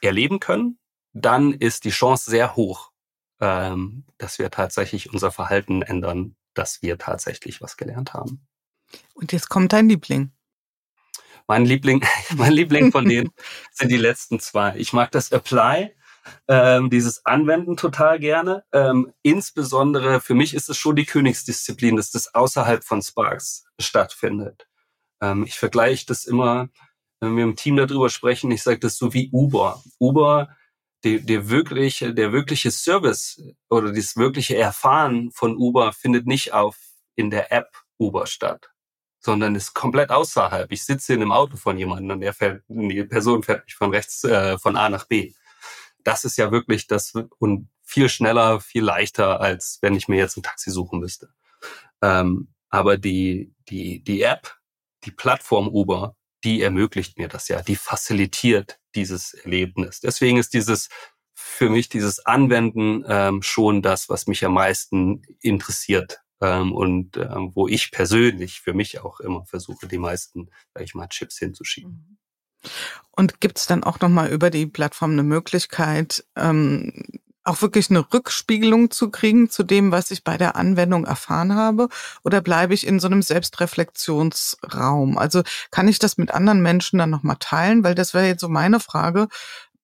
erleben können, dann ist die Chance sehr hoch, ähm, dass wir tatsächlich unser Verhalten ändern, dass wir tatsächlich was gelernt haben. Und jetzt kommt dein Liebling. Mein Liebling, [laughs] mein Liebling von denen [laughs] sind die letzten zwei. Ich mag das Apply, ähm, dieses Anwenden total gerne. Ähm, insbesondere für mich ist es schon die Königsdisziplin, dass das außerhalb von Sparks stattfindet. Ähm, ich vergleiche das immer wenn wir im Team darüber sprechen, ich sage das so wie Uber. Uber, der, der wirkliche, der wirkliche Service oder das wirkliche Erfahren von Uber findet nicht auf in der App Uber statt, sondern ist komplett außerhalb. Ich sitze in einem Auto von jemandem und der fährt, die Person fährt mich von rechts äh, von A nach B. Das ist ja wirklich das und viel schneller, viel leichter, als wenn ich mir jetzt ein Taxi suchen müsste. Ähm, aber die, die, die App, die Plattform Uber, die ermöglicht mir das ja, die facilitiert dieses Erlebnis. Deswegen ist dieses für mich dieses Anwenden ähm, schon das, was mich am meisten interessiert ähm, und ähm, wo ich persönlich für mich auch immer versuche, die meisten, sag ich mal, Chips hinzuschieben. Und gibt es dann auch nochmal über die Plattform eine Möglichkeit, ähm, auch wirklich eine Rückspiegelung zu kriegen zu dem, was ich bei der Anwendung erfahren habe? Oder bleibe ich in so einem Selbstreflexionsraum? Also kann ich das mit anderen Menschen dann nochmal teilen? Weil das wäre jetzt so meine Frage.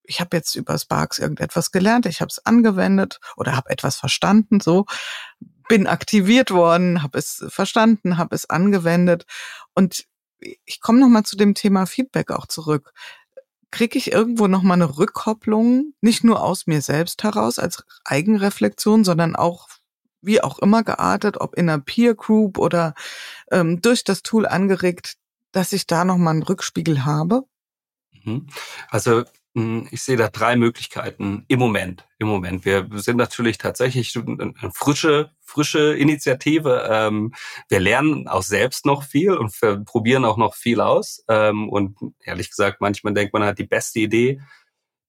Ich habe jetzt über Sparks irgendetwas gelernt, ich habe es angewendet oder habe etwas verstanden, so bin aktiviert worden, habe es verstanden, habe es angewendet und ich komme nochmal zu dem Thema Feedback auch zurück kriege ich irgendwo nochmal eine Rückkopplung, nicht nur aus mir selbst heraus als Eigenreflexion, sondern auch wie auch immer geartet, ob in einer Peer Group oder ähm, durch das Tool angeregt, dass ich da nochmal einen Rückspiegel habe? Mhm. Also ich sehe da drei Möglichkeiten im Moment. Im Moment. Wir sind natürlich tatsächlich eine frische, frische Initiative. Ähm, wir lernen auch selbst noch viel und probieren auch noch viel aus. Ähm, und ehrlich gesagt, manchmal denkt man hat die beste Idee,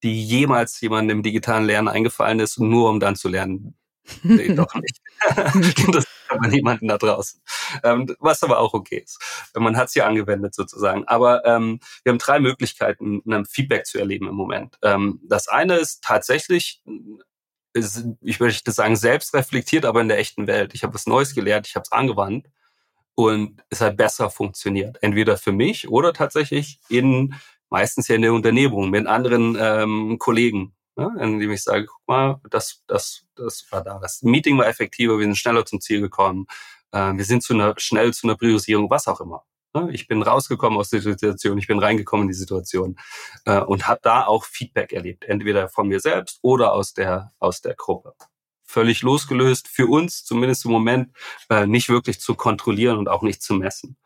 die jemals jemandem im digitalen Lernen eingefallen ist, nur um dann zu lernen, Nee, doch [laughs] nicht. [laughs] das man niemanden da draußen. Ähm, was aber auch okay ist. Man hat es ja angewendet sozusagen. Aber ähm, wir haben drei Möglichkeiten, ein Feedback zu erleben im Moment. Ähm, das eine ist tatsächlich, ist, ich möchte sagen, selbst reflektiert, aber in der echten Welt. Ich habe was Neues gelernt, ich habe es angewandt und es hat besser funktioniert. Entweder für mich oder tatsächlich in meistens ja in der Unternehmung mit anderen ähm, Kollegen ne? indem ich sage, guck mal, das, das, das war da. Das Meeting war effektiver, wir sind schneller zum Ziel gekommen, äh, wir sind zu einer, schnell zu einer Priorisierung, was auch immer. Ne? Ich bin rausgekommen aus der Situation, ich bin reingekommen in die Situation äh, und habe da auch Feedback erlebt, entweder von mir selbst oder aus der, aus der Gruppe. völlig losgelöst, für uns zumindest im Moment äh, nicht wirklich zu kontrollieren und auch nicht zu messen.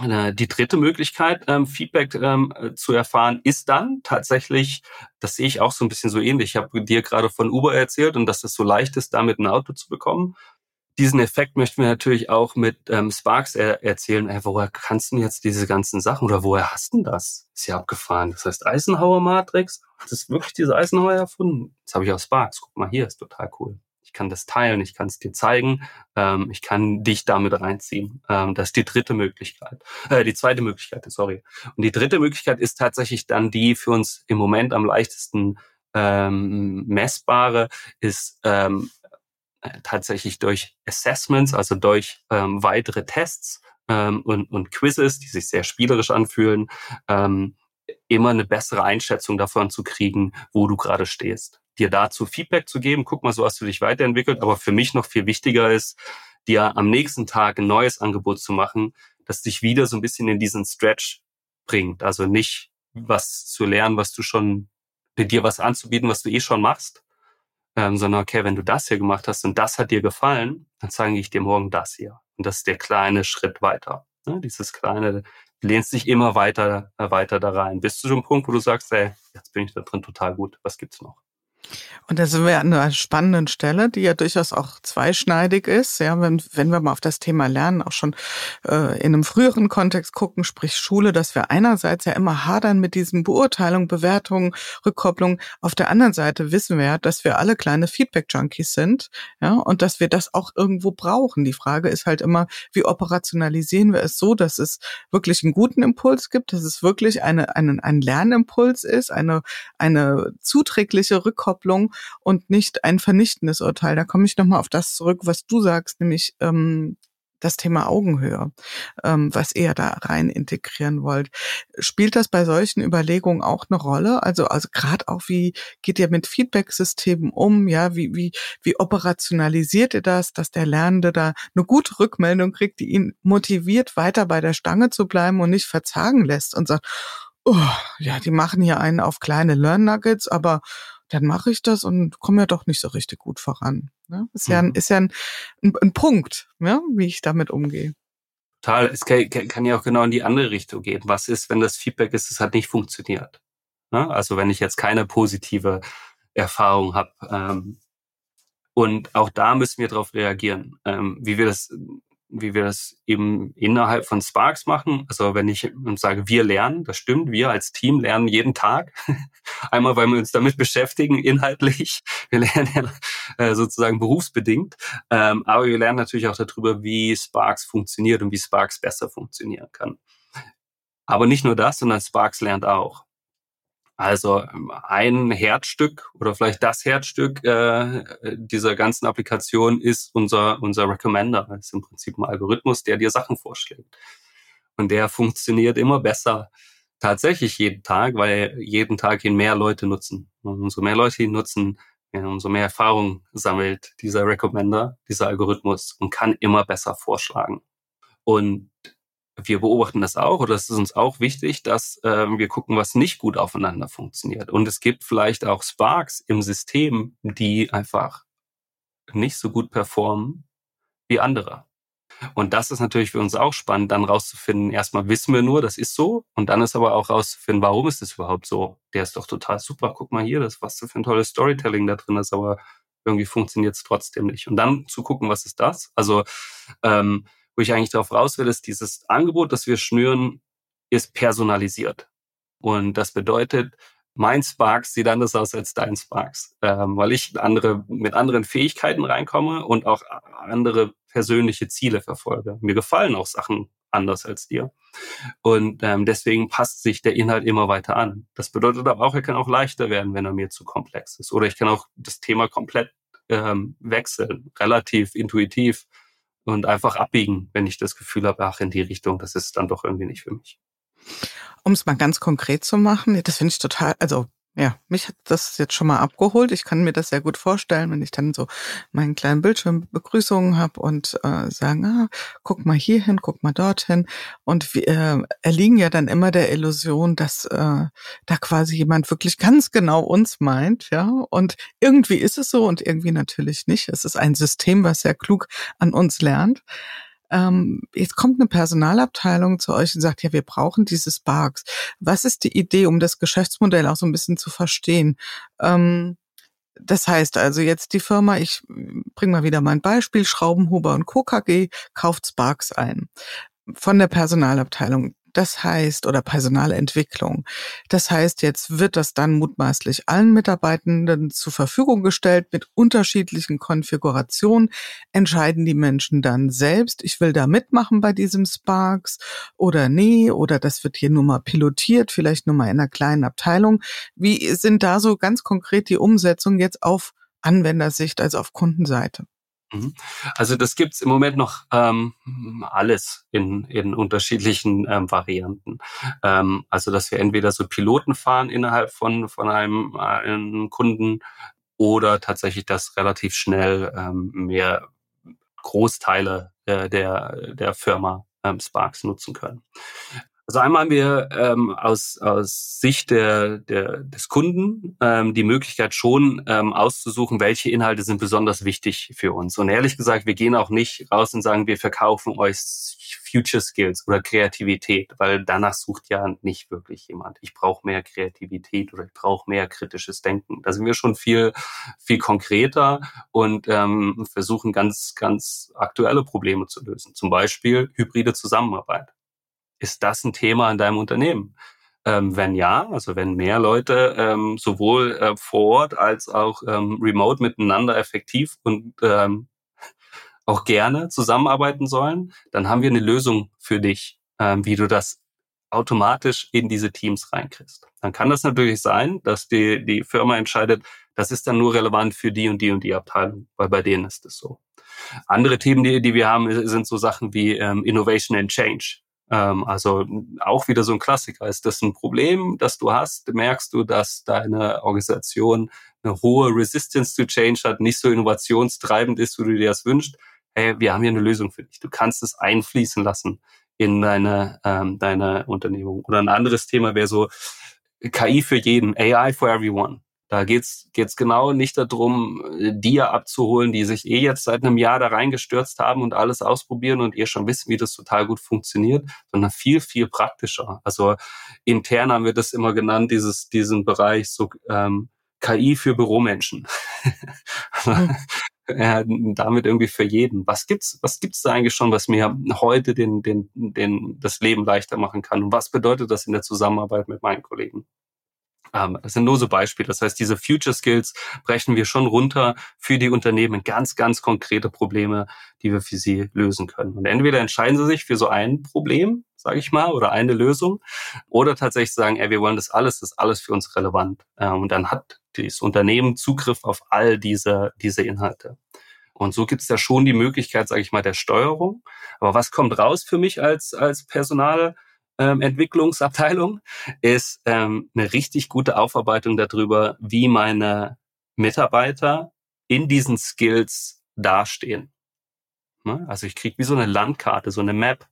Äh, die dritte Möglichkeit, ähm, Feedback ähm, zu erfahren, ist dann tatsächlich, das sehe ich auch so ein bisschen so ähnlich. Ich habe dir gerade von Uber erzählt und dass es so leicht ist, damit ein Auto zu bekommen. Diesen Effekt möchten wir natürlich auch mit ähm, Sparks er erzählen. Ey, woher kannst du jetzt diese ganzen Sachen oder woher hast du das? Ist ja abgefahren. Das heißt Eisenhower Matrix. Hat das wirklich diese Eisenhower erfunden? Das habe ich aus Sparks. Guck mal hier, ist total cool. Ich kann das teilen, ich kann es dir zeigen, ähm, ich kann dich damit reinziehen. Ähm, das ist die dritte Möglichkeit. Äh, die zweite Möglichkeit, sorry. Und die dritte Möglichkeit ist tatsächlich dann die für uns im Moment am leichtesten ähm, messbare, ist ähm, äh, tatsächlich durch Assessments, also durch ähm, weitere Tests ähm, und, und Quizzes, die sich sehr spielerisch anfühlen, ähm, immer eine bessere Einschätzung davon zu kriegen, wo du gerade stehst dir dazu Feedback zu geben. Guck mal, so hast du dich weiterentwickelt. Aber für mich noch viel wichtiger ist, dir am nächsten Tag ein neues Angebot zu machen, das dich wieder so ein bisschen in diesen Stretch bringt. Also nicht was zu lernen, was du schon, dir was anzubieten, was du eh schon machst, ähm, sondern okay, wenn du das hier gemacht hast und das hat dir gefallen, dann zeige ich dir morgen das hier. Und das ist der kleine Schritt weiter. Ne? Dieses kleine, lehnst dich immer weiter, äh, weiter da rein. Bis zu dem Punkt, wo du sagst, ey, jetzt bin ich da drin total gut. Was gibt's noch? Und da sind wir an einer spannenden Stelle, die ja durchaus auch zweischneidig ist. Ja, wenn, wenn wir mal auf das Thema Lernen auch schon äh, in einem früheren Kontext gucken, sprich Schule, dass wir einerseits ja immer hadern mit diesen Beurteilungen, Bewertungen, Rückkopplungen. Auf der anderen Seite wissen wir ja, dass wir alle kleine Feedback-Junkies sind, ja, und dass wir das auch irgendwo brauchen. Die Frage ist halt immer, wie operationalisieren wir es so, dass es wirklich einen guten Impuls gibt, dass es wirklich eine, eine, ein Lernimpuls ist, eine, eine zuträgliche Rückkopplung und nicht ein vernichtendes Urteil. Da komme ich nochmal auf das zurück, was du sagst, nämlich ähm, das Thema Augenhöhe, ähm, was ihr da rein integrieren wollt. Spielt das bei solchen Überlegungen auch eine Rolle? Also, also gerade auch, wie geht ihr mit Feedback-Systemen um? Ja, wie, wie, wie operationalisiert ihr das, dass der Lernende da eine gute Rückmeldung kriegt, die ihn motiviert, weiter bei der Stange zu bleiben und nicht verzagen lässt und sagt, oh, ja, die machen hier einen auf kleine Learn-Nuggets, aber dann mache ich das und komme ja doch nicht so richtig gut voran. Ne? Ist ja, ein, mhm. ist ja ein, ein, ein Punkt, ja, wie ich damit umgehe. Total. Es kann, kann, ja auch genau in die andere Richtung gehen. Was ist, wenn das Feedback ist, es hat nicht funktioniert? Ne? Also wenn ich jetzt keine positive Erfahrung habe. Ähm, und auch da müssen wir darauf reagieren. Ähm, wie wir das wie wir das eben innerhalb von Sparks machen. Also wenn ich sage, wir lernen, das stimmt, wir als Team lernen jeden Tag. Einmal, weil wir uns damit beschäftigen, inhaltlich. [laughs] Wir lernen ja äh, sozusagen berufsbedingt. Ähm, aber wir lernen natürlich auch darüber, wie Sparks funktioniert und wie Sparks besser funktionieren kann. Aber nicht nur das, sondern Sparks lernt auch. Also ähm, ein Herzstück oder vielleicht das Herzstück äh, dieser ganzen Applikation ist unser, unser Recommender. Das ist im Prinzip ein Algorithmus, der dir Sachen vorschlägt. Und der funktioniert immer besser tatsächlich jeden Tag, weil jeden Tag ihn mehr Leute nutzen. Und umso mehr Leute ihn nutzen, umso mehr Erfahrung sammelt dieser Recommender, dieser Algorithmus und kann immer besser vorschlagen. Und wir beobachten das auch oder es ist uns auch wichtig, dass ähm, wir gucken, was nicht gut aufeinander funktioniert. Und es gibt vielleicht auch Sparks im System, die einfach nicht so gut performen wie andere. Und das ist natürlich für uns auch spannend, dann rauszufinden, erstmal wissen wir nur, das ist so, und dann ist aber auch rauszufinden, warum ist das überhaupt so? Der ist doch total super, guck mal hier, das was für ein tolles Storytelling da drin ist, aber irgendwie funktioniert es trotzdem nicht. Und dann zu gucken, was ist das? Also ähm, wo ich eigentlich darauf raus will, ist dieses Angebot, das wir schnüren, ist personalisiert. Und das bedeutet, mein Sparks sieht anders aus als dein Sparks, ähm, weil ich andere, mit anderen Fähigkeiten reinkomme und auch andere persönliche Ziele verfolge. Mir gefallen auch Sachen anders als dir. Und ähm, deswegen passt sich der Inhalt immer weiter an. Das bedeutet aber auch, er kann auch leichter werden, wenn er mir zu komplex ist. Oder ich kann auch das Thema komplett ähm, wechseln, relativ intuitiv und einfach abbiegen, wenn ich das Gefühl habe, ach, in die Richtung, das ist dann doch irgendwie nicht für mich. Um es mal ganz konkret zu machen, das finde ich total, also Ja, mich hat das jetzt schon mal abgeholt. Ich kann mir das sehr gut vorstellen, wenn ich dann so meinen kleinen Bildschirm Begrüßungen habe und äh, sagen, ah, guck mal hier hin, guck mal dorthin. Und wir äh, erliegen ja dann immer der Illusion, dass äh, da quasi jemand wirklich ganz genau uns meint, ja. Und irgendwie ist es so und irgendwie natürlich nicht. Es ist ein System, was sehr klug an uns lernt ähm, jetzt kommt eine Personalabteilung zu euch und sagt, ja, wir brauchen diese Sparks. Was ist die Idee, um das Geschäftsmodell auch so ein bisschen zu verstehen? Ähm, das heißt also jetzt die Firma, ich bringe mal wieder mein Beispiel, Schraubenhuber und Co. KG kauft Sparks ein von der Personalabteilung. Das heißt, oder Personalentwicklung. Das heißt, jetzt wird das dann mutmaßlich allen Mitarbeitenden zur Verfügung gestellt mit unterschiedlichen Konfigurationen. Entscheiden die Menschen dann selbst, ich will da mitmachen bei diesem Sparks oder nee, oder das wird hier nur mal pilotiert, vielleicht nur mal in einer kleinen Abteilung. Wie sind da so ganz konkret die Umsetzungen jetzt auf Anwendersicht, also auf Kundenseite? Mhm. Also das gibt's im Moment noch ähm, alles in, in unterschiedlichen ähm, Varianten. Ähm, also dass wir entweder so Piloten fahren innerhalb von, von einem, einem Kunden oder tatsächlich das relativ schnell ähm, mehr Großteile äh, der, der Firma ähm, Sparks nutzen können. Also einmal haben wir ähm, aus, aus Sicht der, der, des Kunden ähm, die Möglichkeit schon ähm, auszusuchen, welche Inhalte sind besonders wichtig für uns. Und ehrlich gesagt, wir gehen auch nicht raus und sagen, wir verkaufen euch Future Skills oder Kreativität, weil danach sucht ja nicht wirklich jemand. Ich brauche mehr Kreativität oder ich brauche mehr kritisches Denken. Da sind wir schon viel, viel konkreter und ähm, versuchen ganz, ganz aktuelle Probleme zu lösen. Zum Beispiel hybride Zusammenarbeit ist das ein Thema in deinem Unternehmen? Ähm, wenn ja, also wenn mehr Leute ähm, sowohl äh, vor Ort als auch ähm, remote miteinander effektiv und ähm, [laughs] auch gerne zusammenarbeiten sollen, dann haben wir eine Lösung für dich, ähm, wie du das automatisch in diese Teams reinkriegst. Dann kann das natürlich sein, dass die, die Firma entscheidet, das ist dann nur relevant für die und die und die Abteilung, weil bei denen ist es so. Andere Themen, die, die wir haben, sind so Sachen wie ähm, Innovation and Change. Ähm, also auch wieder so ein Klassiker. Ist das ein Problem, das du hast? Merkst du, dass deine Organisation eine hohe Resistance to Change hat, nicht so innovationstreibend ist, wie du dir das wünschst? Hey, wir haben hier eine Lösung für dich. Du kannst es einfließen lassen in deine, ähm, deine Unternehmung. Oder ein anderes Thema wäre so KI für jeden, AI for everyone. Da geht's geht's genau nicht darum, die abzuholen, die sich eh jetzt seit einem Jahr da reingestürzt haben und alles ausprobieren und ihr schon wissen, wie das total gut funktioniert, sondern viel, viel praktischer. Also intern haben wir das immer genannt, dieses, diesen Bereich so ähm, KI für Büromenschen. [laughs] Ja, damit irgendwie für jeden. Was gibt's, was gibt's da eigentlich schon, was mir heute den, den, den, das Leben leichter machen kann? Und was bedeutet das in der Zusammenarbeit mit meinen Kollegen? Ähm, das sind nur so Beispiele. Das heißt, diese Future Skills brechen wir schon runter für die Unternehmen ganz, ganz konkrete Probleme, die wir für sie lösen können. Und entweder entscheiden sie sich für so ein Problem, sage ich mal, oder eine Lösung, oder tatsächlich sagen, ey, wir wollen das alles, das ist alles für uns relevant. Ähm, und dann hat das Unternehmen Zugriff auf all diese, diese Inhalte. Und so gibt es da schon die Möglichkeit, sage ich mal, der Steuerung. Aber was kommt raus für mich als, als Personal? Ähm, Entwicklungsabteilung, ist ähm, eine richtig gute Aufarbeitung darüber, wie meine Mitarbeiter in diesen Skills dastehen. Ne? Also ich kriege wie so eine Landkarte, so eine Map,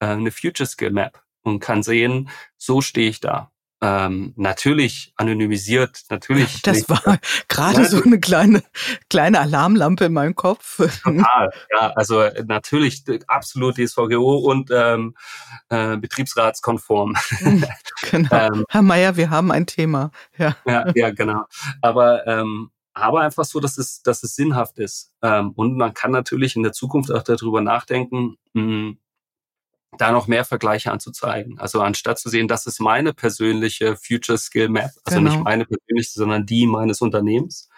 äh, eine Future Skill Map und kann sehen, so stehe ich da ähm, natürlich anonymisiert, natürlich. [laughs] Das nicht. war gerade so eine kleine, kleine Alarmlampe in meinem Kopf. Total, ja, also natürlich absolut DSVGO und ähm, äh, betriebsratskonform. [laughs] genau. ähm, Herr Meier, wir haben ein Thema. Ja, ja, ja genau. Aber ähm, aber einfach so, dass es, dass es sinnhaft ist. Ähm, und man kann natürlich in der Zukunft auch darüber nachdenken, mh, hm, da noch mehr Vergleiche anzuzeigen. Also anstatt zu sehen, das ist meine persönliche Future Skill Map, also genau. nicht meine persönliche, sondern die meines Unternehmens,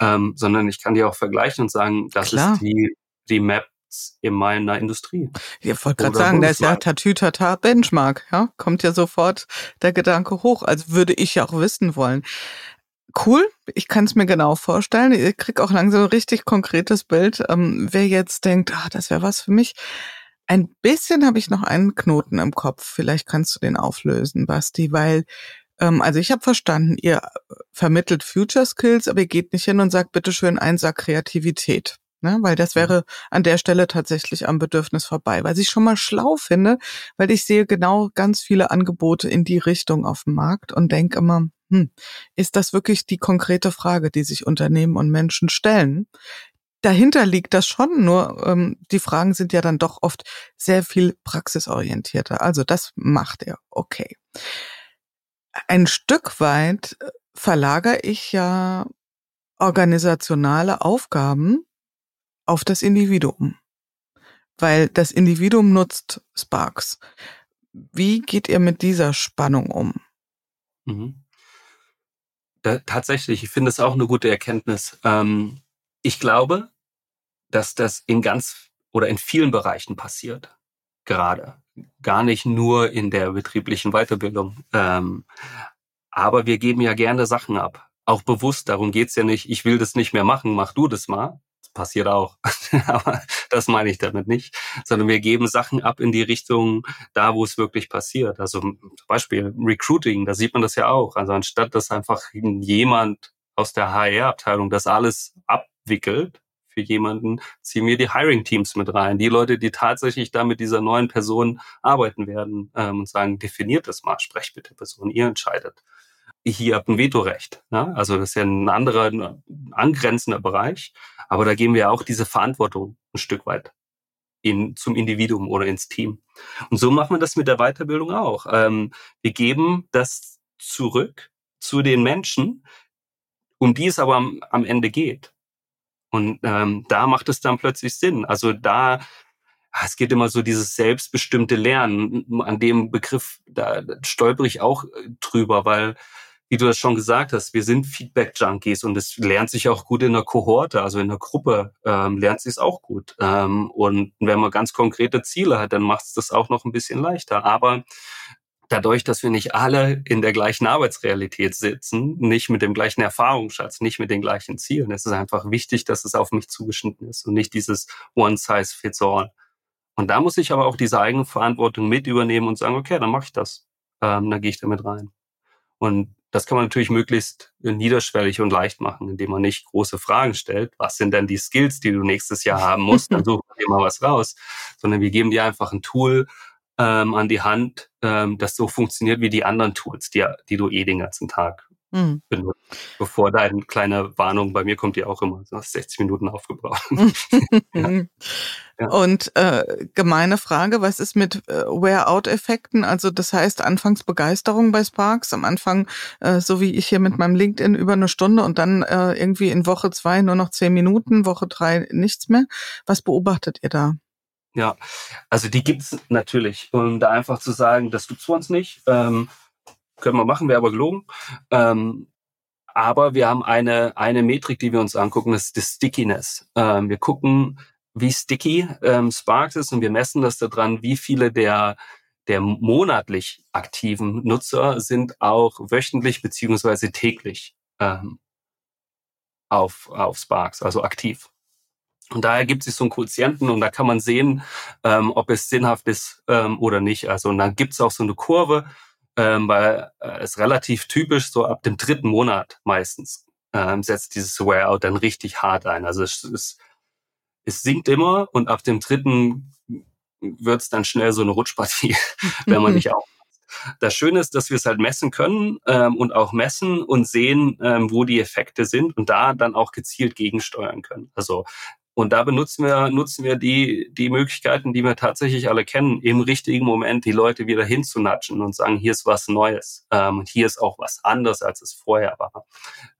ähm, sondern ich kann die auch vergleichen und sagen, das Klar. ist die, die Map in meiner Industrie. Ich wollte gerade sagen, da ist ja Tatütata Benchmark, ja, kommt ja sofort der Gedanke hoch, als würde ich ja auch wissen wollen. Cool, ich kann es mir genau vorstellen. Ich krieg auch langsam ein richtig konkretes Bild. Ähm, wer jetzt denkt, ah, das wäre was für mich, ein bisschen habe ich noch einen Knoten im Kopf. Vielleicht kannst du den auflösen, Basti, weil Ähm, also ich habe verstanden, ihr vermittelt Future Skills, aber ihr geht nicht hin und sagt, bitteschön, ein Sack Kreativität. Ne, weil das wäre an der Stelle tatsächlich am Bedürfnis vorbei. Was ich schon mal schlau finde, weil ich sehe genau ganz viele Angebote in die Richtung auf dem Markt und denke immer, hm, ist das wirklich die konkrete Frage, die sich Unternehmen und Menschen stellen? Dahinter liegt das schon, nur ähm, die Fragen sind ja dann doch oft sehr viel praxisorientierter. Also das macht er, okay. Ein Stück weit äh, verlagere ich ja organisationale Aufgaben auf das Individuum, weil das Individuum nutzt Sparks. Wie geht ihr mit dieser Spannung um? Mhm. Da, tatsächlich, ich finde es auch eine gute Erkenntnis. Ähm, ich glaube, dass das in ganz oder in vielen Bereichen passiert, gerade. Gar nicht nur in der betrieblichen Weiterbildung. Ähm, aber wir geben ja gerne Sachen ab. Auch bewusst, darum geht's ja nicht, ich will das nicht mehr machen, mach du das mal, passiert auch. [laughs] Aber das meine ich damit nicht, sondern wir geben Sachen ab in die Richtung da, wo es wirklich passiert. Also zum Beispiel Recruiting, da sieht man das ja auch. Also anstatt dass einfach jemand aus der HR-Abteilung das alles abwickelt, für jemanden, ziehen wir die Hiring-Teams mit rein. Die Leute, die tatsächlich da mit dieser neuen Person arbeiten werden ähm, und sagen, definiert das mal, sprecht bitte Person, ihr entscheidet hier habt ein Vetorecht. Ne? Also das ist ja ein anderer, ein angrenzender Bereich. Aber da geben wir auch diese Verantwortung ein Stück weit in, zum Individuum oder ins Team. Und so machen wir das mit der Weiterbildung auch. Ähm, wir geben das zurück zu den Menschen, um die es aber am, am Ende geht. Und ähm, da macht es dann plötzlich Sinn. Also da Ah, es geht immer so dieses selbstbestimmte Lernen. An dem Begriff, da stolper ich auch äh, drüber, weil, wie du das schon gesagt hast, wir sind Feedback-Junkies und es lernt sich auch gut in der Kohorte, also in der Gruppe ähm, lernt sich es auch gut. Ähm, und wenn man ganz konkrete Ziele hat, dann macht es das auch noch ein bisschen leichter. Aber dadurch, dass wir nicht alle in der gleichen Arbeitsrealität sitzen, nicht mit dem gleichen Erfahrungsschatz, nicht mit den gleichen Zielen, es ist einfach wichtig, dass es auf mich zugeschnitten ist und nicht dieses One Size Fits All. Und da muss ich aber auch diese Eigenverantwortung mit übernehmen und sagen, okay, dann mache ich das. Ähm, dann gehe ich damit rein. Und das kann man natürlich möglichst niederschwellig und leicht machen, indem man nicht große Fragen stellt. Was sind denn die Skills, die du nächstes Jahr haben musst? Dann [laughs] such dir mal was raus. Sondern wir geben dir einfach ein Tool ähm, an die Hand, ähm, das so funktioniert wie die anderen Tools, die, die du eh den ganzen Tag mhm. benutzt. Bevor deine kleine Warnung, bei mir kommt die auch immer, so 60 Minuten aufgebraucht. [laughs] ja. Ja. Und äh, gemeine Frage, was ist mit äh, Wear-out-Effekten? Also das heißt anfangs Begeisterung bei Sparks, am Anfang, äh, so wie ich hier mit meinem LinkedIn, über eine Stunde und dann äh, irgendwie in Woche zwei nur noch zehn Minuten, Woche drei nichts mehr. Was beobachtet ihr da? Ja, also die gibt's natürlich. Um da einfach zu sagen, das gibt's für uns nicht. Ähm, können wir machen, wäre aber gelogen. Ähm, aber wir haben eine, eine Metrik, die wir uns angucken, das ist die Stickiness. Ähm, wir gucken, wie sticky ähm, Sparks ist und wir messen das daran, wie viele der der monatlich aktiven Nutzer sind auch wöchentlich beziehungsweise täglich ähm, auf, auf Sparks, also aktiv. Und daher gibt es so einen Quotienten und da kann man sehen, ähm, ob es sinnhaft ist ähm, oder nicht. Also und dann gibt es auch so eine Kurve, ähm, weil äh, es relativ typisch so ab dem dritten Monat meistens ähm, setzt dieses Wear-out dann richtig hart ein. Also es, es, es sinkt immer und ab dem dritten wird es dann schnell so eine Rutschpartie, [laughs] wenn man nicht aufpasst. Das Schöne ist, dass wir es halt messen können ähm, und auch messen und sehen, ähm, wo die Effekte sind und da dann auch gezielt gegensteuern können. Also und da benutzen wir, nutzen wir die, die Möglichkeiten, die wir tatsächlich alle kennen, im richtigen Moment die Leute wieder hinzunatschen und sagen, hier ist was Neues. Ähm, und hier ist auch was anderes, als es vorher war.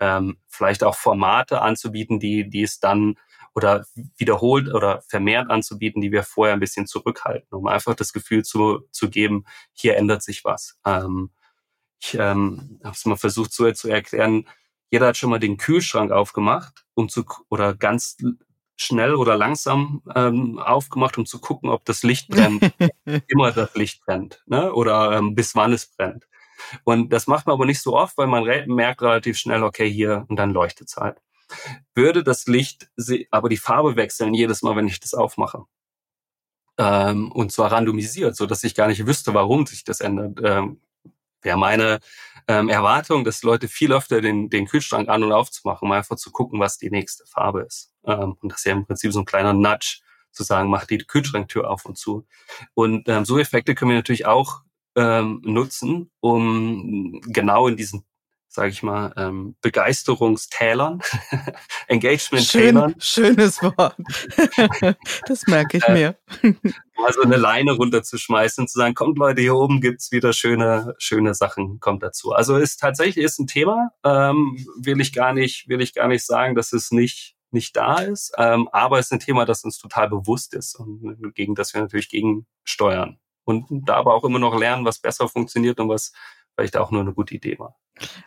Ähm, vielleicht auch Formate anzubieten, die, die es dann oder wiederholt oder vermehrt anzubieten, die wir vorher ein bisschen zurückhalten, um einfach das Gefühl zu, zu geben, hier ändert sich was. Ähm, ich ähm, habe es mal versucht so zu erklären, jeder hat schon mal den Kühlschrank aufgemacht, um zu oder ganz schnell oder langsam ähm, aufgemacht, um zu gucken, ob das Licht brennt. [laughs] Immer das Licht brennt, ne? Oder ähm, bis wann es brennt. Und das macht man aber nicht so oft, weil man merkt relativ schnell, okay, hier und dann leuchtet es halt. Würde das Licht aber die Farbe wechseln jedes Mal, wenn ich das aufmache. Ähm, und zwar randomisiert, so dass ich gar nicht wüsste, warum sich das ändert. Ähm, wäre meine ähm, Erwartung, dass Leute viel öfter den, den Kühlschrank an und aufzumachen, um einfach zu gucken, was die nächste Farbe ist. Ähm, und das ist ja im Prinzip so ein kleiner Nudge, zu sagen, mach die Kühlschranktür auf und zu. Und ähm, so Effekte können wir natürlich auch ähm, nutzen, um genau in diesen sage ich mal, ähm, Begeisterungstälern, Engagement-Tälern. [laughs] Schön, schönes Wort. [laughs] das merke ich mir. [laughs] also eine Leine runterzuschmeißen und zu sagen, kommt Leute, hier oben gibt's wieder schöne, schöne Sachen, kommt dazu. Also ist tatsächlich ist ein Thema, ähm, will ich gar nicht, will ich gar nicht sagen, dass es nicht nicht da ist, ähm, aber es ist ein Thema, das uns total bewusst ist und gegen das wir natürlich gegensteuern und da aber auch immer noch lernen, was besser funktioniert und was vielleicht auch nur eine gute Idee war.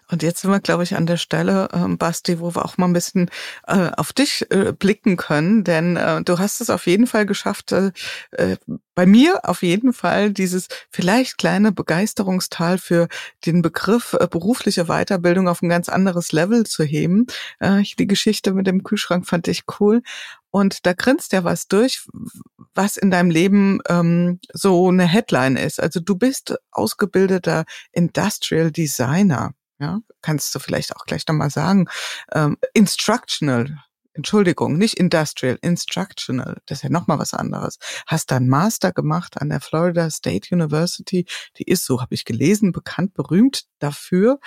Und jetzt sind wir, glaube ich, an der Stelle, ähm, Basti, wo wir auch mal ein bisschen äh, auf dich äh, blicken können, denn äh, du hast es auf jeden Fall geschafft, äh, äh, bei mir auf jeden Fall dieses vielleicht kleine Begeisterungstal für den Begriff äh, berufliche Weiterbildung auf ein ganz anderes Level zu heben. Äh, die Geschichte mit dem Kühlschrank fand ich cool. Und da grinst ja was durch, was in deinem Leben ähm, so eine Headline ist. Also du bist ausgebildeter Industrial Designer. Ja, kannst du vielleicht auch gleich nochmal sagen. Ähm, instructional, Entschuldigung, nicht industrial, instructional, das ist ja nochmal was anderes. Hast dann Master gemacht an der Florida State University, die ist, so habe ich gelesen, bekannt, berühmt dafür.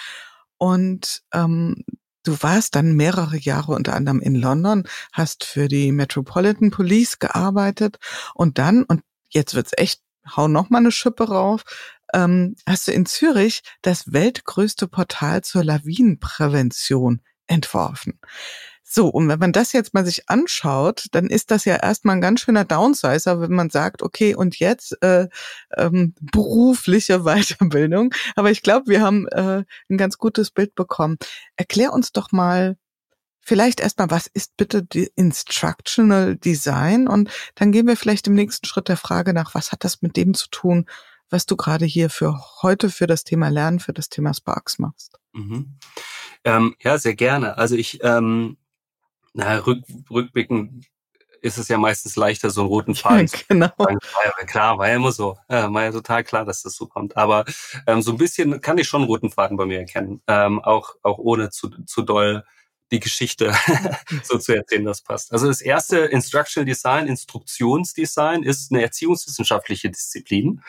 Und ähm, du warst dann mehrere Jahre unter anderem in London, hast für die Metropolitan Police gearbeitet und dann, und jetzt wird's echt, hau noch mal eine Schippe rauf, ähm, hast du in Zürich das weltgrößte Portal zur Lawinenprävention entworfen. So, und wenn man das jetzt mal sich anschaut, dann ist das ja erstmal ein ganz schöner Downsizer, wenn man sagt, okay, und jetzt äh, ähm, berufliche [laughs] Weiterbildung. Aber ich glaube, wir haben äh, ein ganz gutes Bild bekommen. Erklär uns doch mal vielleicht erstmal, was ist bitte die Instructional Design? Und dann gehen wir vielleicht im nächsten Schritt der Frage nach, was hat das mit dem zu tun, was du gerade hier für heute für das Thema Lernen, für das Thema Sparks machst. Mhm. Ähm, ja, sehr gerne. Also ich, ähm, na, rück, rückblickend ist es ja meistens leichter, so einen roten [laughs] Faden ja, genau. zu sagen. Klar, war ja immer so. Ja, war ja total klar, dass das so kommt. Aber ähm, so ein bisschen kann ich schon einen roten Faden bei mir erkennen. Ähm, auch, auch ohne zu, zu doll die Geschichte [laughs] so zu erzählen, das passt. Also das erste Instructional Design, Instruktionsdesign ist eine erziehungswissenschaftliche Disziplin,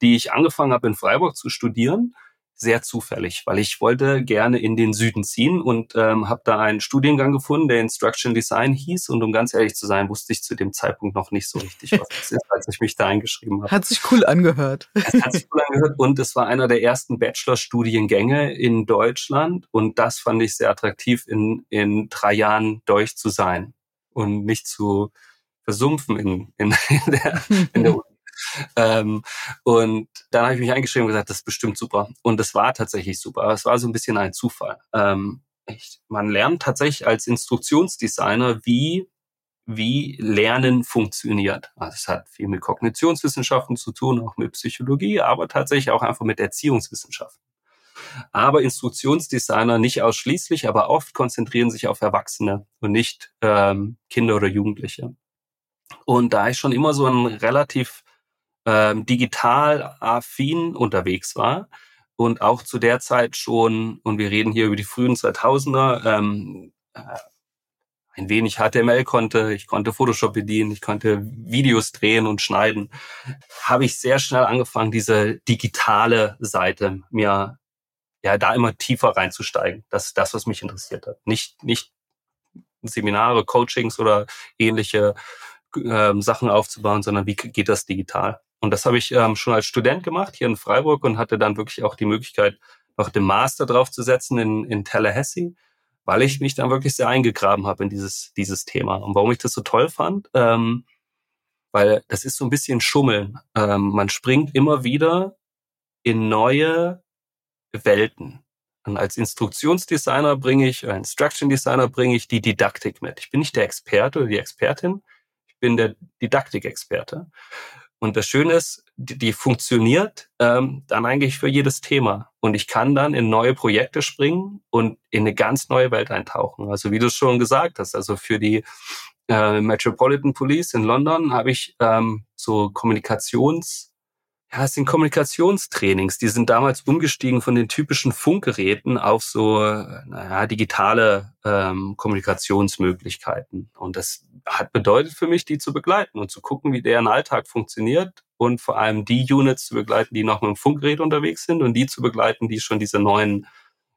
die ich angefangen habe in Freiburg zu studieren sehr zufällig, weil ich wollte gerne in den Süden ziehen und ähm, habe da einen Studiengang gefunden, der Instruction Design hieß. Und um ganz ehrlich zu sein, wusste ich zu dem Zeitpunkt noch nicht so richtig, was das ist, als ich mich da eingeschrieben habe. Hat sich cool angehört. Es hat sich cool angehört und es war einer der ersten Bachelor-Studiengänge in Deutschland und das fand ich sehr attraktiv, in, in drei Jahren durch zu sein und nicht zu versumpfen in, in, in der, in der [laughs] ähm, und dann habe ich mich eingeschrieben und gesagt, das ist bestimmt super. Und das war tatsächlich super. Es war so ein bisschen ein Zufall. Ähm, ich, man lernt tatsächlich als Instruktionsdesigner, wie wie Lernen funktioniert. Also es hat viel mit Kognitionswissenschaften zu tun, auch mit Psychologie, aber tatsächlich auch einfach mit Erziehungswissenschaften. Aber Instruktionsdesigner nicht ausschließlich, aber oft konzentrieren sich auf Erwachsene und nicht ähm, Kinder oder Jugendliche. Und da ich schon immer so ein relativ ähm, digital affin unterwegs war und auch zu der Zeit schon, und wir reden hier über die frühen 2000er, ähm, äh, ein wenig HTML konnte, ich konnte Photoshop bedienen, ich konnte Videos drehen und schneiden, habe ich sehr schnell angefangen, diese digitale Seite mir ja da immer tiefer reinzusteigen. Das ist das, was mich interessiert hat. Nicht, nicht Seminare, Coachings oder ähnliche ähm, Sachen aufzubauen, sondern wie geht das digital? Und das habe ich ähm, schon als Student gemacht hier in Freiburg und hatte dann wirklich auch die Möglichkeit, noch den Master draufzusetzen in, in Tallahassee, weil ich mich dann wirklich sehr eingegraben habe in dieses, dieses Thema. Und warum ich das so toll fand, ähm, weil das ist so ein bisschen Schummeln. Ähm, man springt immer wieder in neue Welten. Und als Instruktionsdesigner bringe ich, äh, Instruction Designer bringe ich die Didaktik mit. Ich bin nicht der Experte oder die Expertin, ich bin der Didaktikexperte. Und das Schöne ist, die, die funktioniert ähm, dann eigentlich für jedes Thema. Und ich kann dann in neue Projekte springen und in eine ganz neue Welt eintauchen. Also wie du schon gesagt hast, also für die äh, Metropolitan Police in London habe ich ähm, so Kommunikations ja, es sind Kommunikationstrainings. Die sind damals umgestiegen von den typischen Funkgeräten auf so, naja, digitale ähm, Kommunikationsmöglichkeiten. Und das hat bedeutet für mich, die zu begleiten und zu gucken, wie deren Alltag funktioniert und vor allem die Units zu begleiten, die noch mit dem Funkgerät unterwegs sind und die zu begleiten, die schon diese neuen,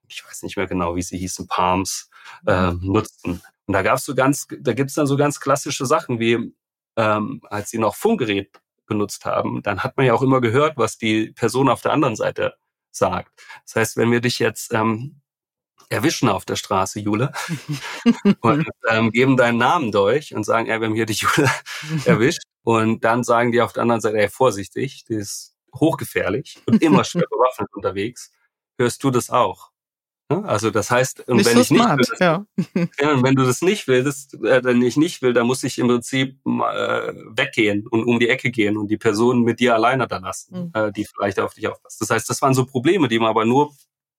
ich weiß nicht mehr genau, wie sie hießen, Palms äh, nutzten. Und da gab's so ganz, da gibt's dann so ganz klassische Sachen wie, ähm, als sie noch Funkgerät benutzt haben, dann hat man ja auch immer gehört, was die Person auf der anderen Seite sagt. Das heißt, wenn wir dich jetzt ähm, erwischen auf der Straße, Jule, [laughs] und ähm, geben deinen Namen durch und sagen, ja, wir haben hier die Jule [laughs] erwischt. Und dann sagen die auf der anderen Seite, ey, vorsichtig, die ist hochgefährlich und immer schwer bewaffnet unterwegs. Hörst du das auch? Also das heißt, und wenn so ich nicht smart, will, ja. [laughs] ja. wenn du das nicht willst, äh, dann ich nicht will, dann muss ich im Prinzip äh, weggehen und um die Ecke gehen und die Person mit dir alleine da lassen, mhm. äh, die vielleicht auf dich aufpasst. Das heißt, das waren so Probleme, die man aber nur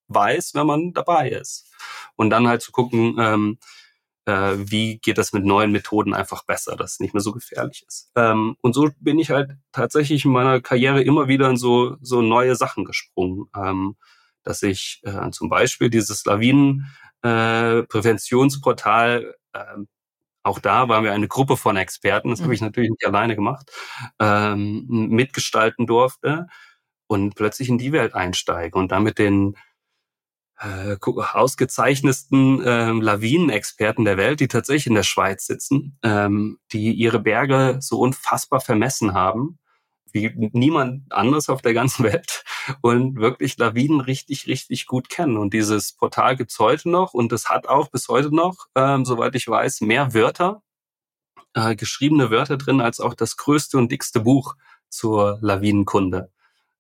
weiß, wenn man dabei ist. Und dann halt zu gucken, ähm, äh, wie geht das mit neuen Methoden einfach besser, dass es nicht mehr so gefährlich ist. Ähm, und so bin ich halt tatsächlich in meiner Karriere immer wieder in so, so neue Sachen gesprungen. Ähm, dass ich äh, zum Beispiel dieses Lawinenpräventionsportal, äh, äh, auch da waren wir eine Gruppe von Experten, das mhm. habe ich natürlich nicht alleine gemacht, ähm, mitgestalten durfte und plötzlich in die Welt einsteige und damit den äh, ausgezeichnetsten ähm, Lawinenexperten der Welt, die tatsächlich in der Schweiz sitzen, ähm, die ihre Berge so unfassbar vermessen haben wie niemand anderes auf der ganzen [laughs] Welt und wirklich Lawinen richtig, richtig gut kennen. Und dieses Portal gibt's heute noch und es hat auch bis heute noch, ähm, soweit ich weiß, mehr Wörter, äh, geschriebene Wörter drin, als auch das größte und dickste Buch zur Lawinenkunde.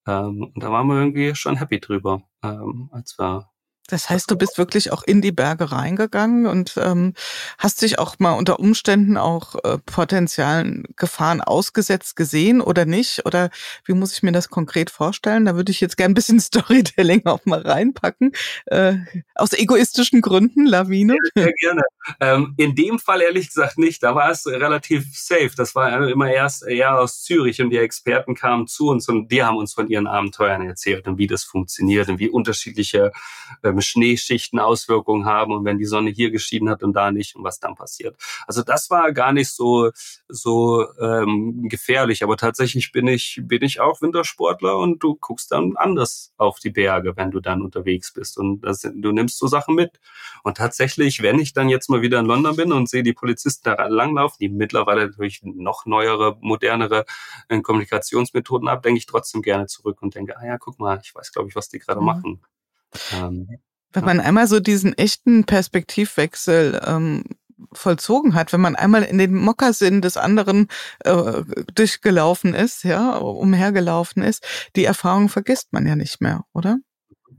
Ähm, und da waren wir irgendwie schon happy drüber, ähm, als wir das heißt, du bist wirklich auch in die Berge reingegangen und ähm, hast dich auch mal unter Umständen auch äh, potenzialen Gefahren ausgesetzt gesehen oder nicht? Oder wie muss ich mir das konkret vorstellen? Da würde ich jetzt gern ein bisschen [laughs] Storytelling auch mal reinpacken. Äh, aus egoistischen Gründen, Lawine. Sehr gerne. Ähm, in dem Fall ehrlich gesagt nicht. Da war es relativ safe. Das war immer erst eher aus Zürich und die Experten kamen zu uns und die haben uns von ihren Abenteuern erzählt und wie das funktioniert und wie unterschiedliche äh, ähm, Schneeschichten Auswirkungen haben und wenn die Sonne hier geschieden hat und da nicht und was dann passiert. Also das war gar nicht so so ähm, gefährlich, aber tatsächlich bin ich bin ich auch Wintersportler und du guckst dann anders auf die Berge, wenn du dann unterwegs bist und das, du nimmst so Sachen mit. Und tatsächlich, wenn ich dann jetzt mal wieder in London bin und sehe die Polizisten da langlaufen, die mittlerweile natürlich noch neuere, modernere äh, Kommunikationsmethoden ab, denke ich trotzdem gerne zurück und denke, ah ja, guck mal, ich weiß, glaube ich, was die gerade mhm. machen. Ähm, wenn man einmal so diesen echten Perspektivwechsel ähm, vollzogen hat, wenn man einmal in den Mokassin des anderen äh, durchgelaufen ist, ja, umhergelaufen ist, die Erfahrung vergisst man ja nicht mehr, oder?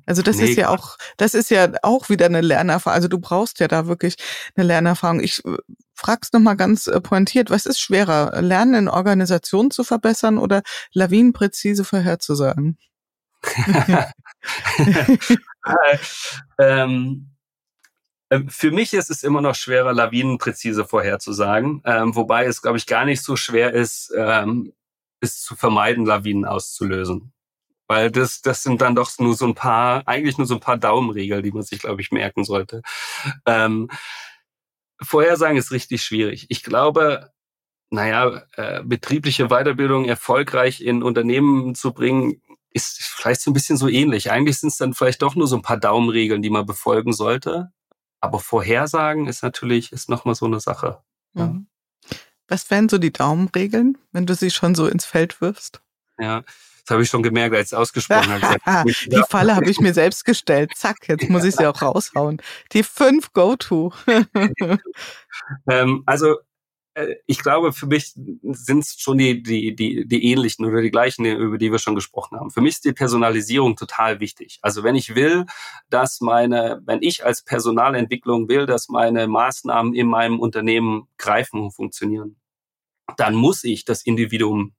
Also das nee, ist ja auch, das ist ja auch wieder eine Lernerfahrung. Also du brauchst ja da wirklich eine Lernerfahrung. Ich äh, frag's nochmal ganz äh, pointiert, was ist schwerer, Lernen in Organisationen zu verbessern oder lawinenpräzise vorherzusagen? [laughs] ähm, äh, für mich ist es immer noch schwerer, lawinenpräzise vorherzusagen, ähm, wobei es, glaube ich, gar nicht so schwer ist, ähm, es zu vermeiden, Lawinen auszulösen. Weil das, das sind dann doch nur so ein paar, eigentlich nur so ein paar Daumenregeln, die man sich, glaube ich, merken sollte. Ähm, Vorhersagen ist richtig schwierig. Ich glaube, naja, äh, betriebliche Weiterbildung erfolgreich in Unternehmen zu bringen, ist vielleicht so ein bisschen so ähnlich. Eigentlich sind es dann vielleicht doch nur so ein paar Daumenregeln, die man befolgen sollte. Aber Vorhersagen ist natürlich, ist nochmal so eine Sache. Ja. Mhm. Was wären so die Daumenregeln, wenn du sie schon so ins Feld wirfst? Ja, das habe ich schon gemerkt, als ich ausgesprochen habe. [laughs] die Falle habe ich mir selbst gestellt. Zack, jetzt muss ich sie auch raushauen. Die fünf Go-To. [laughs] ähm, also ich glaube, für mich sind es schon die, die, die, die ähnlichen oder die gleichen, über die wir schon gesprochen haben. Für mich ist die Personalisierung total wichtig. Also wenn ich will, dass meine, wenn ich als Personalentwicklung will, dass meine Maßnahmen in meinem Unternehmen greifen und funktionieren, dann muss ich das Individuum